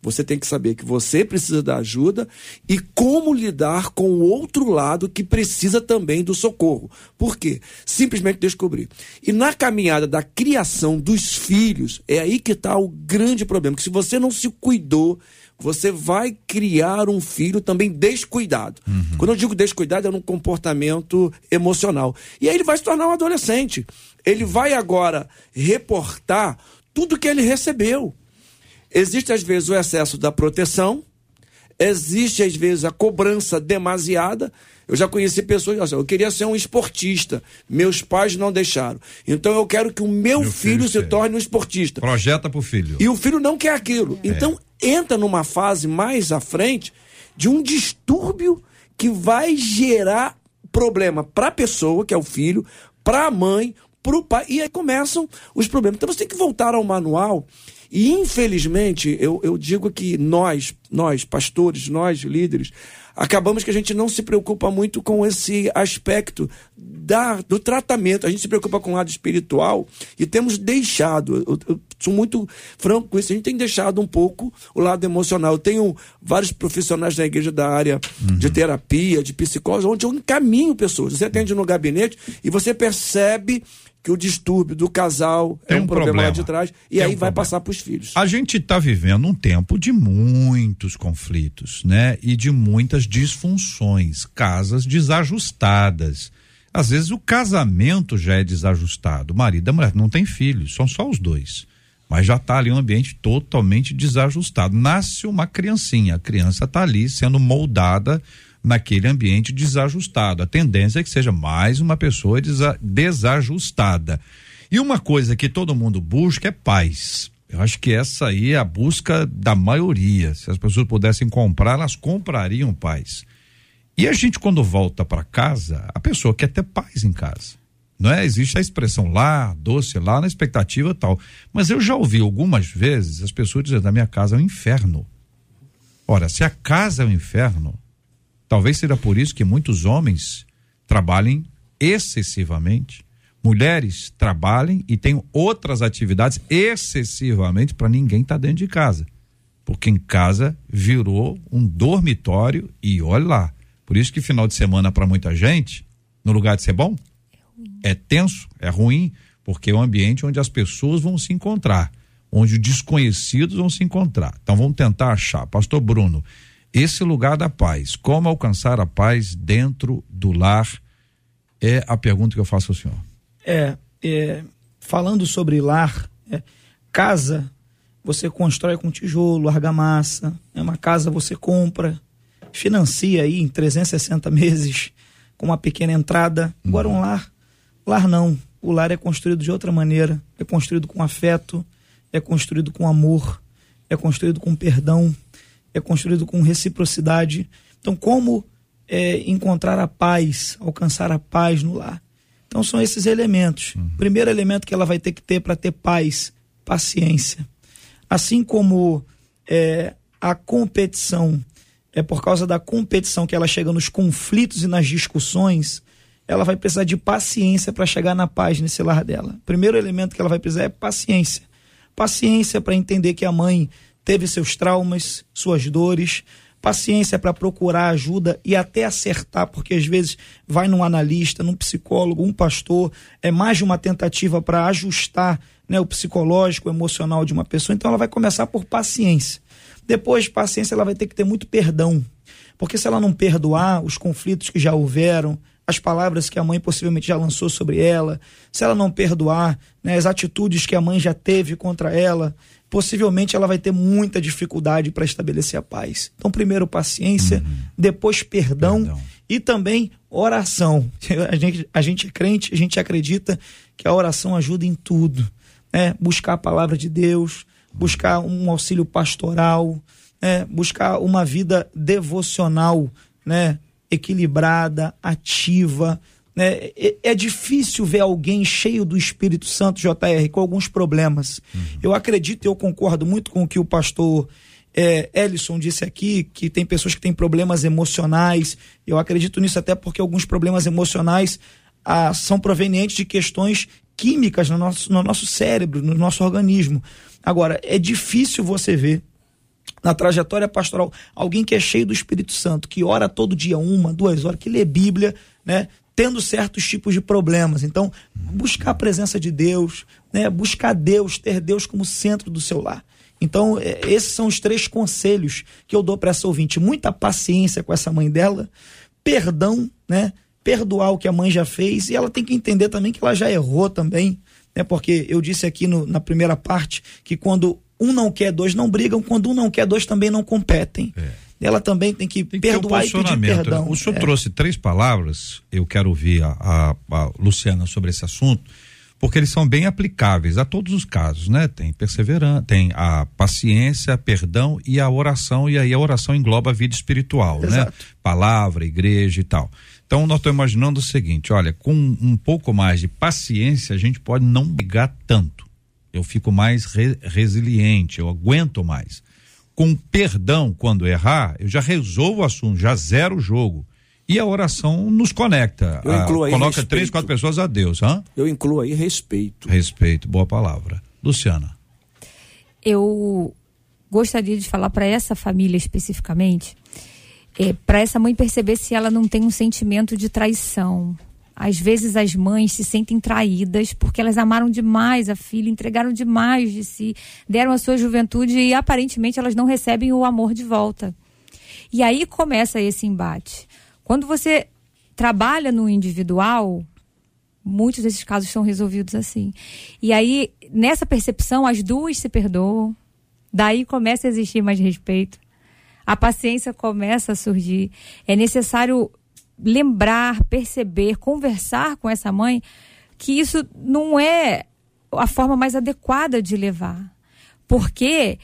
Você tem que saber que você precisa da ajuda e como lidar com o outro lado que precisa também do socorro. Por quê? Simplesmente descobrir. E na caminhada da criação dos filhos, é aí que está o grande problema. Que se você não se cuidou, você vai criar um filho também descuidado. Uhum. Quando eu digo descuidado, é no comportamento emocional. E aí ele vai se tornar um adolescente. Ele vai agora reportar tudo que ele recebeu. Existe às vezes o excesso da proteção, existe às vezes a cobrança demasiada. Eu já conheci pessoas, assim, eu queria ser um esportista, meus pais não deixaram. Então eu quero que o meu, meu filho, filho, se torne um esportista. Projeta para o filho. E o filho não quer aquilo. É. Então entra numa fase mais à frente de um distúrbio que vai gerar problema para a pessoa, que é o filho, para a mãe, para o pai, e aí começam os problemas. Então você tem que voltar ao manual. E infelizmente, eu, eu digo que nós, nós, pastores, nós, líderes, acabamos que a gente não se preocupa muito com esse aspecto da, do tratamento. A gente se preocupa com o lado espiritual e temos deixado, eu, eu sou muito franco com isso, a gente tem deixado um pouco o lado emocional. Eu tenho vários profissionais da igreja da área uhum. de terapia, de psicólogos, onde eu encaminho pessoas. Você atende no gabinete e você percebe que o distúrbio do casal Tem é um, um problema, problema, lá de trás e aí um vai problema. passar para os filhos. A gente está vivendo um tempo de muitos conflitos, né? E de muitas disfunções, casas desajustadas. Às vezes o casamento já é desajustado. O marido e a mulher não tem filhos, são só os dois. Mas já está ali um ambiente totalmente desajustado. Nasce uma criancinha, a criança está ali sendo moldada naquele ambiente desajustado. A tendência é que seja mais uma pessoa desa desajustada. E uma coisa que todo mundo busca é paz. Eu acho que essa aí é a busca da maioria. Se as pessoas pudessem comprar, elas comprariam paz. E a gente, quando volta para casa, a pessoa quer ter paz em casa. Não é? Existe a expressão lá, doce lá, na expectativa tal. Mas eu já ouvi algumas vezes as pessoas dizendo: a minha casa é um inferno. Ora, se a casa é um inferno, Talvez seja por isso que muitos homens trabalhem excessivamente, mulheres trabalhem e tenham outras atividades excessivamente para ninguém estar tá dentro de casa. Porque em casa virou um dormitório e olha lá. Por isso que final de semana para muita gente, no lugar de ser bom, é tenso, é ruim, porque é um ambiente onde as pessoas vão se encontrar, onde os desconhecidos vão se encontrar. Então vamos tentar achar. Pastor Bruno, esse lugar da paz, como alcançar a paz dentro do lar, é a pergunta que eu faço ao senhor. É, é falando sobre lar, é, casa você constrói com tijolo, argamassa, é uma casa você compra, financia aí em 360 meses com uma pequena entrada. Agora um uhum. lar, lar não, o lar é construído de outra maneira, é construído com afeto, é construído com amor, é construído com perdão, é construído com reciprocidade. Então, como é, encontrar a paz, alcançar a paz no lar? Então, são esses elementos. Uhum. Primeiro elemento que ela vai ter que ter para ter paz, paciência. Assim como é, a competição, é por causa da competição que ela chega nos conflitos e nas discussões, ela vai precisar de paciência para chegar na paz nesse lar dela. Primeiro elemento que ela vai precisar é paciência. Paciência para entender que a mãe teve seus traumas, suas dores, paciência para procurar ajuda e até acertar, porque às vezes vai num analista, num psicólogo, um pastor, é mais de uma tentativa para ajustar né, o psicológico, o emocional de uma pessoa. Então ela vai começar por paciência. Depois, paciência, ela vai ter que ter muito perdão. Porque se ela não perdoar os conflitos que já houveram, as palavras que a mãe possivelmente já lançou sobre ela, se ela não perdoar né, as atitudes que a mãe já teve contra ela, possivelmente ela vai ter muita dificuldade para estabelecer a paz. Então, primeiro paciência, uhum. depois perdão, perdão, e também oração. A gente, a gente é crente, a gente acredita que a oração ajuda em tudo. Né? Buscar a palavra de Deus, buscar um auxílio pastoral, né? buscar uma vida devocional, né? equilibrada, ativa, né? É, é, difícil ver alguém cheio do Espírito Santo, JR, com alguns problemas. Uhum. Eu acredito e eu concordo muito com o que o pastor é, Ellison disse aqui, que tem pessoas que têm problemas emocionais. Eu acredito nisso até porque alguns problemas emocionais ah, são provenientes de questões químicas no nosso, no nosso cérebro, no nosso organismo. Agora, é difícil você ver na trajetória pastoral alguém que é cheio do Espírito Santo, que ora todo dia uma, duas horas, que lê Bíblia, né? Tendo certos tipos de problemas. Então, buscar a presença de Deus, né? buscar Deus, ter Deus como centro do seu lar. Então, é, esses são os três conselhos que eu dou para essa ouvinte. Muita paciência com essa mãe dela, perdão, né? Perdoar o que a mãe já fez, e ela tem que entender também que ela já errou também, né? Porque eu disse aqui no, na primeira parte que quando um não quer, dois não brigam, quando um não quer, dois também não competem. É ela também tem que, tem que perdoar um e pedir né? perdão. O senhor é. trouxe três palavras, eu quero ouvir a, a, a, Luciana sobre esse assunto, porque eles são bem aplicáveis a todos os casos, né? Tem perseverança, tem a paciência, perdão e a oração, e aí a oração engloba a vida espiritual, né? Exato. né? Palavra, igreja e tal. Então nós estamos imaginando o seguinte, olha, com um pouco mais de paciência a gente pode não brigar tanto. Eu fico mais re resiliente, eu aguento mais. Com perdão quando errar, eu já resolvo o assunto, já zero o jogo. E a oração nos conecta. Eu incluo aí coloca respeito. três, quatro pessoas a Deus, hã? Eu incluo aí respeito. Respeito, boa palavra. Luciana. Eu gostaria de falar para essa família especificamente, é, para essa mãe perceber se ela não tem um sentimento de traição. Às vezes as mães se sentem traídas porque elas amaram demais a filha, entregaram demais de si, deram a sua juventude e aparentemente elas não recebem o amor de volta. E aí começa esse embate. Quando você trabalha no individual, muitos desses casos são resolvidos assim. E aí, nessa percepção, as duas se perdoam, daí começa a existir mais respeito, a paciência começa a surgir. É necessário lembrar, perceber, conversar com essa mãe que isso não é a forma mais adequada de levar. Porque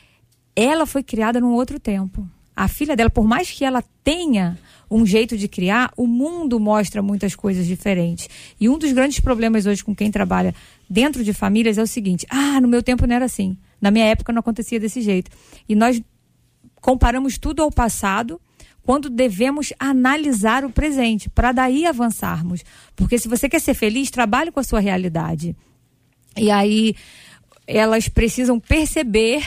ela foi criada num outro tempo. A filha dela, por mais que ela tenha um jeito de criar, o mundo mostra muitas coisas diferentes. E um dos grandes problemas hoje com quem trabalha dentro de famílias é o seguinte: ah, no meu tempo não era assim. Na minha época não acontecia desse jeito. E nós comparamos tudo ao passado quando devemos analisar o presente, para daí avançarmos. Porque se você quer ser feliz, trabalhe com a sua realidade. E aí elas precisam perceber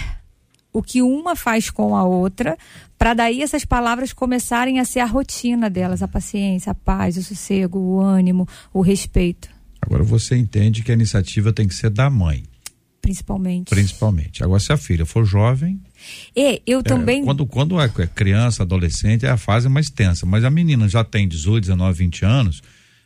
o que uma faz com a outra, para daí essas palavras começarem a ser a rotina delas, a paciência, a paz, o sossego, o ânimo, o respeito. Agora você entende que a iniciativa tem que ser da mãe. Principalmente. Principalmente. Agora, se a filha for jovem. E eu também. É, quando, quando é criança, adolescente, é a fase mais tensa. Mas a menina já tem 18, 19, 20 anos,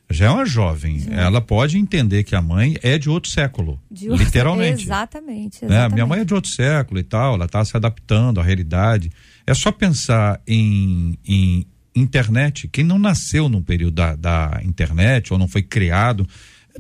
já é uma jovem. Sim. Ela pode entender que a mãe é de outro século. De outro, literalmente. Exatamente. exatamente. Né? Minha mãe é de outro século e tal, ela está se adaptando à realidade. É só pensar em, em internet. Quem não nasceu no período da, da internet ou não foi criado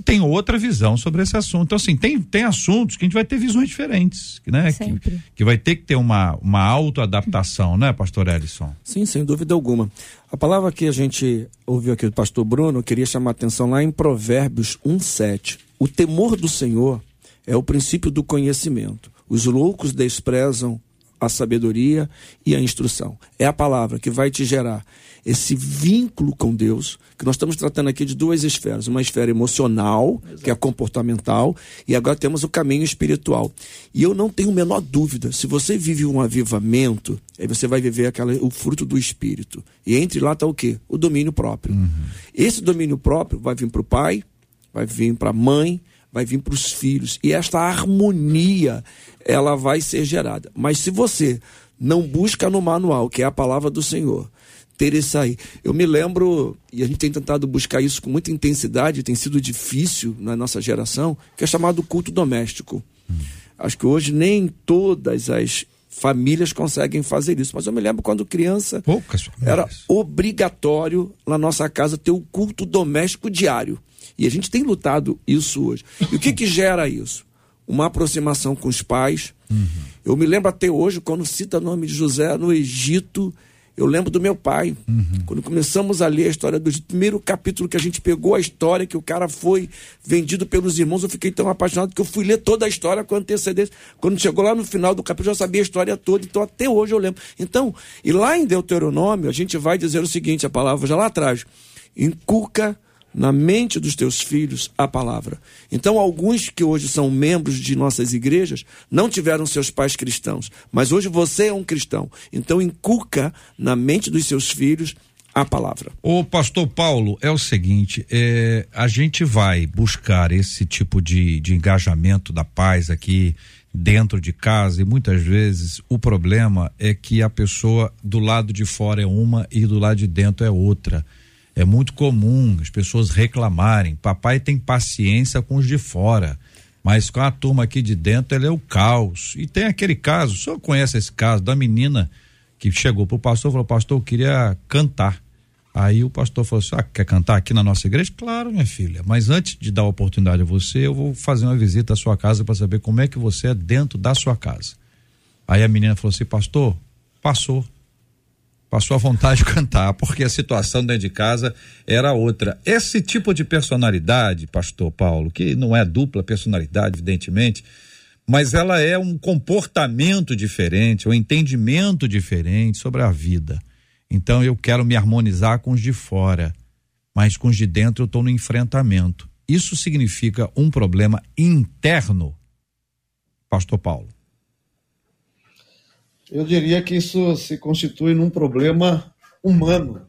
tem outra visão sobre esse assunto. Então, assim, tem, tem assuntos que a gente vai ter visões diferentes, né? Que, que vai ter que ter uma, uma autoadaptação, né, pastor Ellison? Sim, sem dúvida alguma. A palavra que a gente ouviu aqui do pastor Bruno, eu queria chamar a atenção lá em Provérbios 1,7. O temor do Senhor é o princípio do conhecimento. Os loucos desprezam a sabedoria e a instrução. É a palavra que vai te gerar esse vínculo com Deus, que nós estamos tratando aqui de duas esferas, uma esfera emocional, Exato. que é comportamental, e agora temos o caminho espiritual. E eu não tenho a menor dúvida, se você vive um avivamento, aí você vai viver aquela, o fruto do espírito. E entre lá está o quê? O domínio próprio. Uhum. Esse domínio próprio vai vir para o pai, vai vir para a mãe, vai vir para os filhos. E esta harmonia, ela vai ser gerada. Mas se você não busca no manual, que é a palavra do Senhor, ter isso aí. Eu me lembro, e a gente tem tentado buscar isso com muita intensidade, tem sido difícil na nossa geração, que é chamado culto doméstico. Acho que hoje nem todas as famílias conseguem fazer isso. Mas eu me lembro quando criança Poucas era obrigatório na nossa casa ter o culto doméstico diário. E a gente tem lutado isso hoje. E o que, que gera isso? Uma aproximação com os pais. Uhum. Eu me lembro até hoje, quando cita o nome de José no Egito, eu lembro do meu pai, uhum. quando começamos a ler a história do primeiro capítulo que a gente pegou a história que o cara foi vendido pelos irmãos, eu fiquei tão apaixonado que eu fui ler toda a história com antecedência. Quando chegou lá no final do capítulo, eu já sabia a história toda, então até hoje eu lembro. Então, e lá em Deuteronômio, a gente vai dizer o seguinte, a palavra já lá atrás, inculca na mente dos teus filhos a palavra. Então, alguns que hoje são membros de nossas igrejas não tiveram seus pais cristãos, mas hoje você é um cristão. Então, inculca na mente dos seus filhos a palavra. O pastor Paulo, é o seguinte: é, a gente vai buscar esse tipo de, de engajamento da paz aqui dentro de casa e muitas vezes o problema é que a pessoa do lado de fora é uma e do lado de dentro é outra. É muito comum as pessoas reclamarem. Papai tem paciência com os de fora, mas com a turma aqui de dentro ele é o caos. E tem aquele caso, o senhor conhece esse caso da menina que chegou pro pastor e falou: Pastor, eu queria cantar. Aí o pastor falou assim: ah, quer cantar aqui na nossa igreja? Claro, minha filha. Mas antes de dar a oportunidade a você, eu vou fazer uma visita à sua casa para saber como é que você é dentro da sua casa. Aí a menina falou assim: Pastor, passou. Passou a vontade de cantar, porque a situação dentro de casa era outra. Esse tipo de personalidade, pastor Paulo, que não é dupla personalidade, evidentemente, mas ela é um comportamento diferente, um entendimento diferente sobre a vida. Então eu quero me harmonizar com os de fora, mas com os de dentro eu estou no enfrentamento. Isso significa um problema interno, pastor Paulo. Eu diria que isso se constitui num problema humano.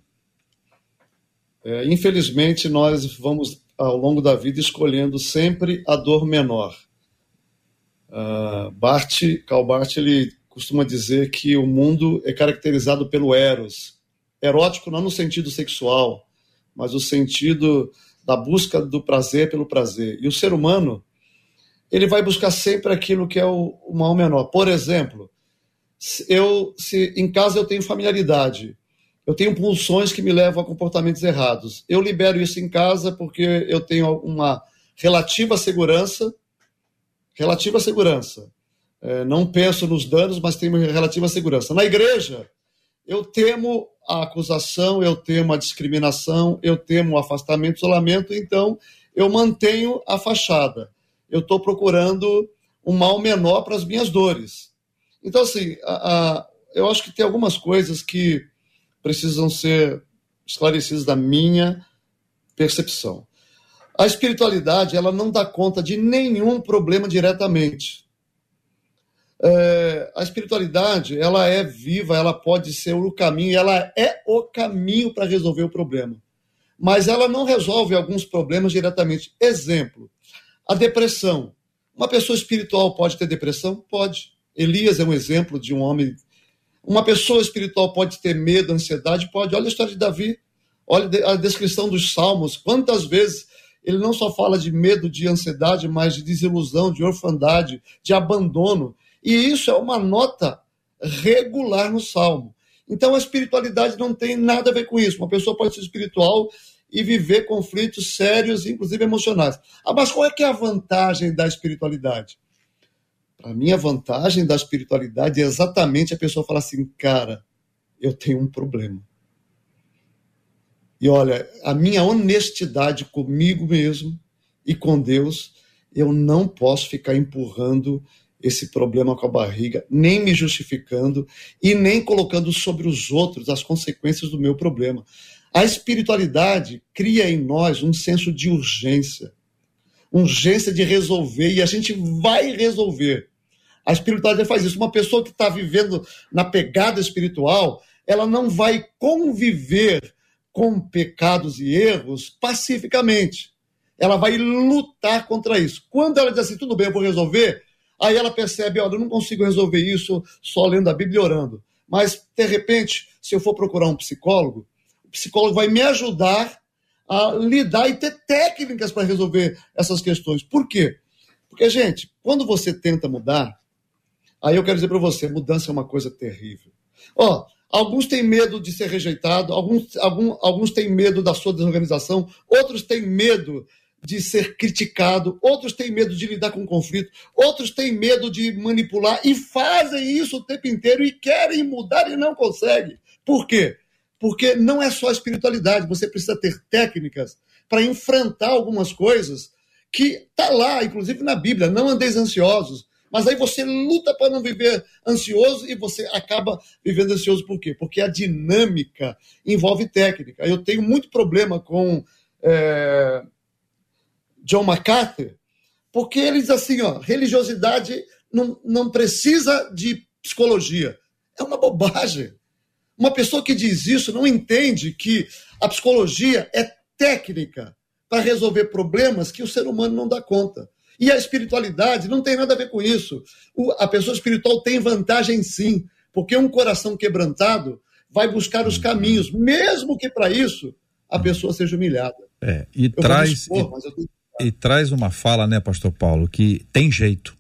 É, infelizmente, nós vamos, ao longo da vida, escolhendo sempre a dor menor. Uh, Bart, Karl Barth, ele costuma dizer que o mundo é caracterizado pelo eros. Erótico não no sentido sexual, mas o sentido da busca do prazer pelo prazer. E o ser humano, ele vai buscar sempre aquilo que é o, o mal menor. Por exemplo, eu se em casa eu tenho familiaridade, eu tenho pulsões que me levam a comportamentos errados. Eu libero isso em casa porque eu tenho uma relativa segurança, relativa segurança. É, não penso nos danos, mas tenho relativa segurança. Na igreja, eu temo a acusação, eu temo a discriminação, eu temo o afastamento, isolamento, então eu mantenho a fachada. Eu estou procurando um mal menor para as minhas dores. Então, assim, a, a, eu acho que tem algumas coisas que precisam ser esclarecidas da minha percepção. A espiritualidade, ela não dá conta de nenhum problema diretamente. É, a espiritualidade, ela é viva, ela pode ser o caminho, ela é o caminho para resolver o problema. Mas ela não resolve alguns problemas diretamente. Exemplo, a depressão. Uma pessoa espiritual pode ter depressão? Pode. Elias é um exemplo de um homem. Uma pessoa espiritual pode ter medo, ansiedade? Pode. Olha a história de Davi. Olha a descrição dos salmos. Quantas vezes ele não só fala de medo, de ansiedade, mas de desilusão, de orfandade, de abandono. E isso é uma nota regular no salmo. Então a espiritualidade não tem nada a ver com isso. Uma pessoa pode ser espiritual e viver conflitos sérios, inclusive emocionais. Ah, mas qual é que é a vantagem da espiritualidade? A minha vantagem da espiritualidade é exatamente a pessoa falar assim, cara, eu tenho um problema. E olha, a minha honestidade comigo mesmo e com Deus, eu não posso ficar empurrando esse problema com a barriga, nem me justificando e nem colocando sobre os outros as consequências do meu problema. A espiritualidade cria em nós um senso de urgência, urgência de resolver, e a gente vai resolver. A espiritualidade faz isso. Uma pessoa que está vivendo na pegada espiritual, ela não vai conviver com pecados e erros pacificamente. Ela vai lutar contra isso. Quando ela diz assim, tudo bem, eu vou resolver, aí ela percebe, olha, eu não consigo resolver isso só lendo a Bíblia e orando. Mas, de repente, se eu for procurar um psicólogo, o psicólogo vai me ajudar a lidar e ter técnicas para resolver essas questões. Por quê? Porque, gente, quando você tenta mudar, Aí eu quero dizer para você, mudança é uma coisa terrível. Ó, alguns têm medo de ser rejeitado, alguns, algum, alguns têm medo da sua desorganização, outros têm medo de ser criticado, outros têm medo de lidar com conflito, outros têm medo de manipular e fazem isso o tempo inteiro e querem mudar e não conseguem. Por quê? Porque não é só espiritualidade, você precisa ter técnicas para enfrentar algumas coisas que tá lá, inclusive na Bíblia, não andeis ansiosos, mas aí você luta para não viver ansioso e você acaba vivendo ansioso por quê? Porque a dinâmica envolve técnica. Eu tenho muito problema com é, John MacArthur, porque ele diz assim, ó, religiosidade não, não precisa de psicologia. É uma bobagem. Uma pessoa que diz isso não entende que a psicologia é técnica para resolver problemas que o ser humano não dá conta. E a espiritualidade não tem nada a ver com isso. O, a pessoa espiritual tem vantagem sim, porque um coração quebrantado vai buscar os caminhos, mesmo que para isso a pessoa seja humilhada. É, e eu traz dispor, e, e traz uma fala, né, pastor Paulo, que tem jeito.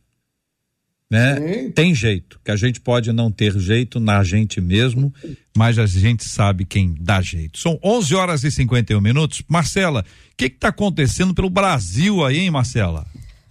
Né? Sim. Tem jeito, que a gente pode não ter jeito na gente mesmo, mas a gente sabe quem dá jeito. São 11 horas e 51 minutos. Marcela, o que está acontecendo pelo Brasil aí, hein, Marcela?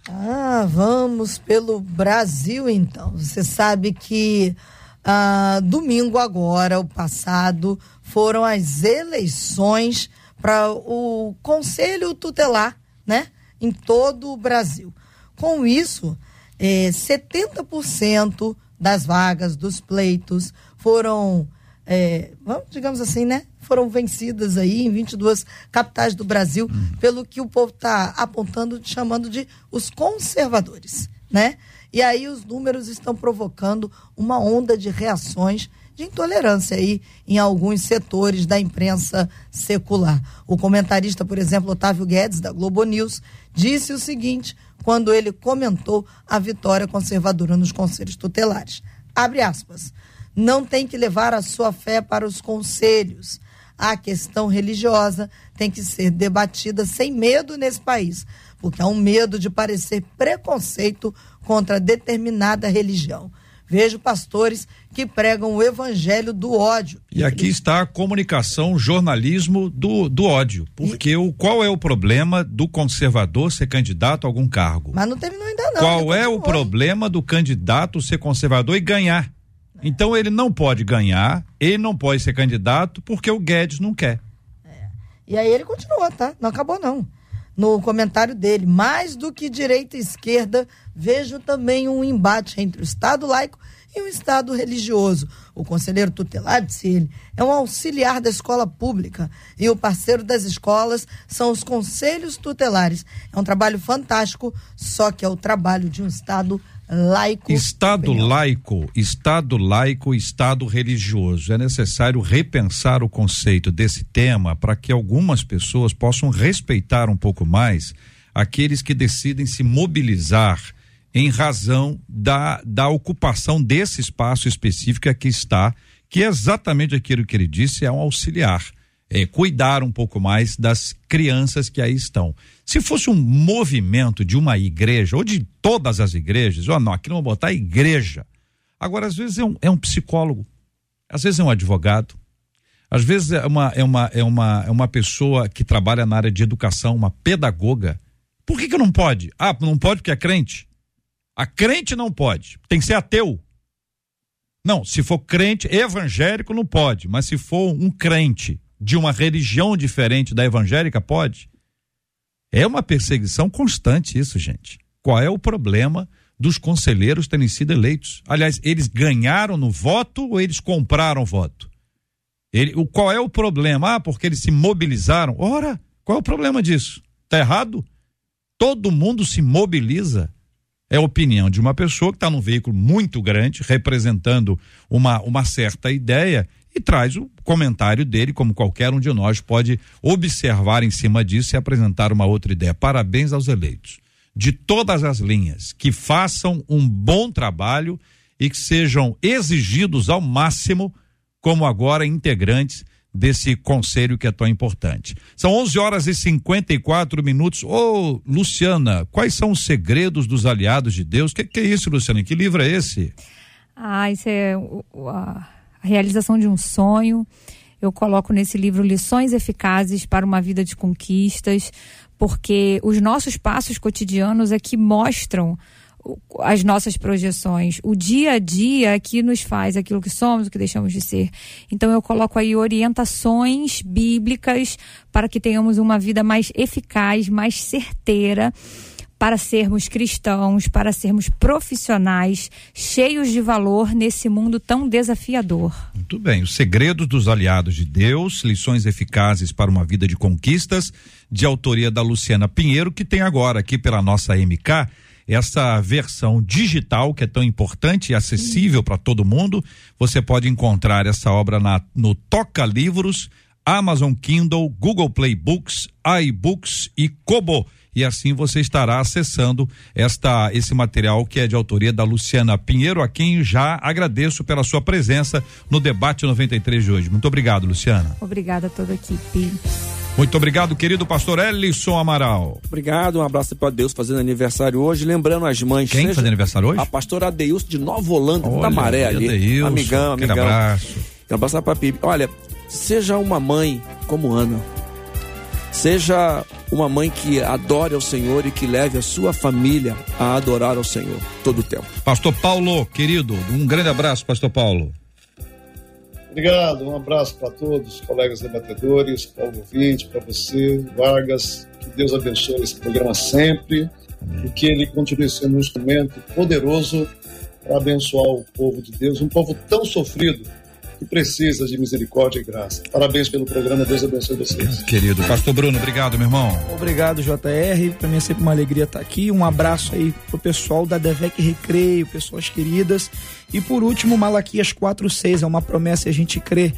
Ah, vamos pelo Brasil então. Você sabe que ah, domingo agora, o passado, foram as eleições para o Conselho Tutelar, né? Em todo o Brasil. Com isso, eh, 70% das vagas dos pleitos foram, eh, vamos, digamos assim, né? Foram vencidas aí em 22 capitais do Brasil, Uhum. pelo que o povo está apontando, chamando de os conservadores, né? E aí os números estão provocando uma onda de reações de intolerância aí em alguns setores da imprensa secular. O comentarista, por exemplo, Otávio Guedes, da Globo News, disse o seguinte quando ele comentou a vitória conservadora nos conselhos tutelares. Abre aspas. Não tem que levar a sua fé para os conselhos. A questão religiosa tem que ser debatida sem medo nesse país, porque há um medo de parecer preconceito contra determinada religião. Vejo pastores que pregam o evangelho do ódio. E aqui está a comunicação, jornalismo do, do ódio. Porque o, qual é o problema do conservador ser candidato a algum cargo? Mas não terminou ainda não. qual é o problema do candidato ser conservador e ganhar? Então ele não pode ganhar, ele não pode ser candidato porque o Guedes não quer. E aí ele continuou, tá? Não acabou não. No comentário dele, mais do que direita e esquerda, vejo também um embate entre o Estado laico e o Estado religioso. O conselheiro tutelar, disse ele, é um auxiliar da escola pública e o parceiro das escolas são os conselhos tutelares. É um trabalho fantástico, só que é o trabalho de um Estado laico. Estado laico, Estado laico, Estado religioso. É necessário repensar o conceito desse tema para que algumas pessoas possam respeitar um pouco mais aqueles que decidem se mobilizar em razão da, da ocupação desse espaço específico que aqui está, que é exatamente aquilo que ele disse, é um auxiliar. É, cuidar um pouco mais das crianças que aí estão. Se fosse um movimento de uma igreja, ou de todas as igrejas, ó, não, aqui não vou botar igreja. Agora, às vezes é um, é um psicólogo, às vezes é um advogado, às vezes é uma, é, uma, é, uma, é uma pessoa que trabalha na área de educação, uma pedagoga. Por que, que não pode? Ah, não pode porque é crente. A crente não pode, tem que ser ateu. Não, se for crente evangélico não pode, mas se for um crente de uma religião diferente da evangélica, pode. É uma perseguição constante isso, gente. Qual é o problema dos conselheiros terem sido eleitos? Aliás, eles ganharam no voto ou eles compraram voto? Ele, o, qual é o problema? Ah, porque eles se mobilizaram. Ora, qual é o problema disso? Tá errado? Todo mundo se mobiliza. É a opinião de uma pessoa que está num veículo muito grande, representando uma, uma certa ideia, e traz o comentário dele, como qualquer um de nós pode observar em cima disso e apresentar uma outra ideia. Parabéns aos eleitos. De todas as linhas, que façam um bom trabalho e que sejam exigidos ao máximo, como agora integrantes desse conselho que é tão importante. São 11 horas e 54 minutos. Ô, Luciana, quais são os segredos dos aliados de Deus? Que que é isso, Luciana? Que livro é esse? Ah, isso é o- a realização de um sonho. Eu coloco nesse livro lições eficazes para uma vida de conquistas, porque os nossos passos cotidianos é que mostram as nossas projeções. O dia a dia é que nos faz aquilo que somos, o que deixamos de ser. Então eu coloco aí orientações bíblicas para que tenhamos uma vida mais eficaz, mais certeira para sermos cristãos, para sermos profissionais, cheios de valor nesse mundo tão desafiador. Muito bem. Os segredos dos aliados de Deus, lições eficazes para uma vida de conquistas, de autoria da Luciana Pinheiro, que tem agora aqui pela nossa MK essa versão digital que é tão importante e acessível para todo mundo. Você pode encontrar essa obra na, no Toca Livros, Amazon Kindle, Google Play Books, iBooks e Kobo. E assim você estará acessando esta esse material que é de autoria da Luciana Pinheiro, a quem já agradeço pela sua presença no debate 93 de hoje. Muito obrigado, Luciana. Obrigada a toda a equipe. Muito obrigado, querido pastor Ellison Amaral. Obrigado, um abraço para Deus fazendo aniversário hoje. Lembrando as mães. Quem seja- faz aniversário hoje? A pastora Adeilson de Nova Holanda, Olha, da Maré ali. Adeilson, amigão, amigão. abraço. Quero passar pra Pipe. Olha, seja uma mãe como Ana. Seja uma mãe que adore ao Senhor e que leve a sua família a adorar ao Senhor todo o tempo. Pastor Paulo, querido, um grande abraço, Pastor Paulo. Obrigado, um abraço para todos, colegas debatedores, para o ouvinte, para você, Vargas. Que Deus abençoe esse programa sempre Amém. e que ele continue sendo um instrumento poderoso para abençoar o povo de Deus, um povo tão sofrido que precisa de misericórdia e graça. Parabéns pelo programa, Deus abençoe vocês. Querido Pastor Bruno, obrigado, meu irmão. Obrigado, JR. Para mim é sempre uma alegria estar aqui. Um abraço aí pro pessoal da Devec Recreio, pessoas queridas. E por último, Malaquias 4:6 é uma promessa e a gente crê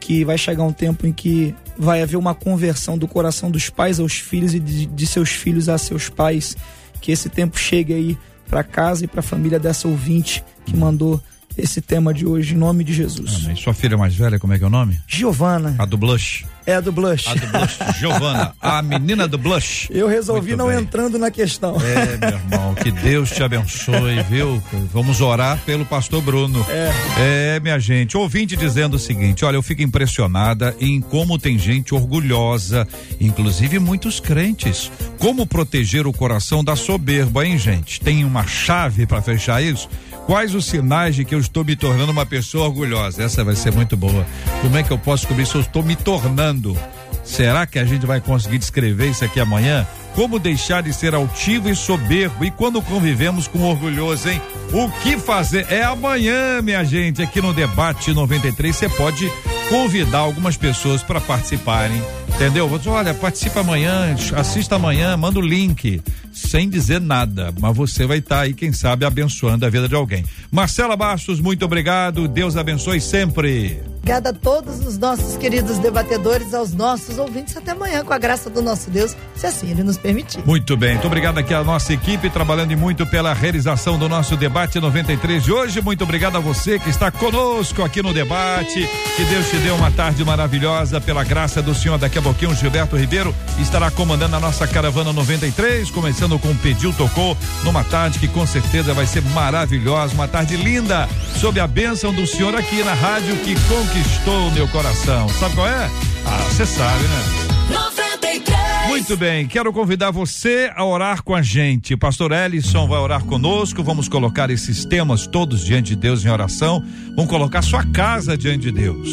que vai chegar um tempo em que vai haver uma conversão do coração dos pais aos filhos e de, de seus filhos a seus pais. Que esse tempo chegue aí para casa e para a família dessa ouvinte que mandou esse tema de hoje, em nome de Jesus. Amém. Sua filha mais velha, como é que é o nome? Giovana. A do Blush. É a do Blush. A do Blush, Giovana, a menina do Blush. Eu resolvi Muito não bem. entrando na questão. É, meu irmão, que Deus te abençoe, viu? Vamos orar pelo pastor Bruno. É. É, minha gente, ouvinte dizendo o seguinte, olha, eu fico impressionada em como tem gente orgulhosa, inclusive muitos crentes. Como proteger o coração da soberba, hein, gente? Tem uma chave para fechar isso? Quais os sinais de que eu estou me tornando uma pessoa orgulhosa? Essa vai ser muito boa. Como é que eu posso descobrir se eu estou me tornando? Será que a gente vai conseguir descrever isso aqui amanhã? Como deixar de ser altivo e soberbo? E quando convivemos com orgulhoso, hein? O que fazer? É amanhã, minha gente, aqui no Debate 93. Você pode convidar algumas pessoas para participarem Entendeu? Vou dizer, olha, participa amanhã, assista amanhã, manda o link, sem dizer nada, mas você vai estar tá aí, quem sabe, abençoando a vida de alguém. Marcela Bastos, muito obrigado, Deus abençoe sempre. Obrigada a todos os nossos queridos debatedores, aos nossos ouvintes, até amanhã, com a graça do nosso Deus, se assim ele nos permitir. Muito bem, muito obrigado aqui a nossa equipe, trabalhando muito pela realização do nosso debate 93 de hoje. Muito obrigado a você que está conosco aqui no debate. Que Deus te dê uma tarde maravilhosa, pela graça do Senhor. Daqui a pouquinho, Gilberto Ribeiro estará comandando a nossa caravana 93, começando com o Pediu Tocou, numa tarde que com certeza vai ser maravilhosa, uma tarde linda, sob a bênção do Senhor aqui na rádio que conquistou o meu coração. Sabe qual é? Ah, você sabe, né? 93. Muito bem, quero convidar você a orar com a gente. Pastor Ellison vai orar conosco. Vamos colocar esses temas todos diante de Deus em oração. Vamos colocar sua casa diante de Deus.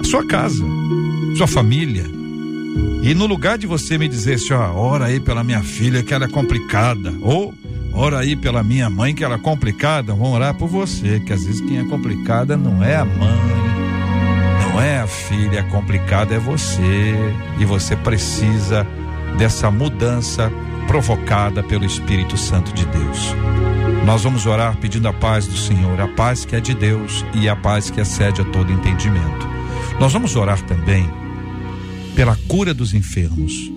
A sua casa, sua família e no lugar de você me dizer assim, ó, ora aí pela minha filha que ela é complicada, ou ora aí pela minha mãe que ela é complicada, vamos orar por você, que às vezes quem é complicada não é a mãe, não é a filha, é complicada é você, e você precisa dessa mudança provocada pelo Espírito Santo de Deus. Nós vamos orar pedindo a paz do Senhor, a paz que é de Deus e a paz que excede a todo entendimento. Nós vamos orar também pela cura dos enfermos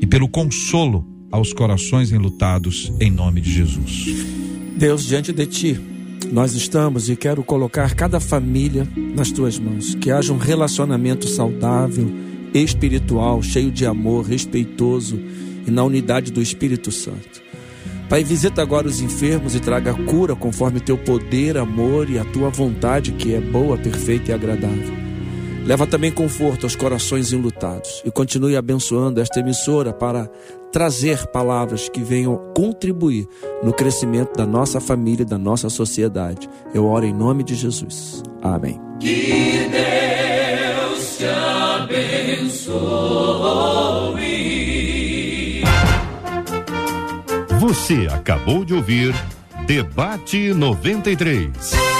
e pelo consolo aos corações enlutados, em nome de Jesus. Deus, diante de ti, nós estamos e quero colocar cada família nas tuas mãos. Que haja um relacionamento saudável, espiritual, cheio de amor, respeitoso e na unidade do Espírito Santo. Pai, visita agora os enfermos e traga cura conforme teu poder, amor e a tua vontade, que é boa, perfeita e agradável. Leva também conforto aos corações enlutados e continue abençoando esta emissora para trazer palavras que venham contribuir no crescimento da nossa família e da nossa sociedade. Eu oro em nome de Jesus. Amém. Que Deus te abençoe. Você acabou de ouvir Debate 93.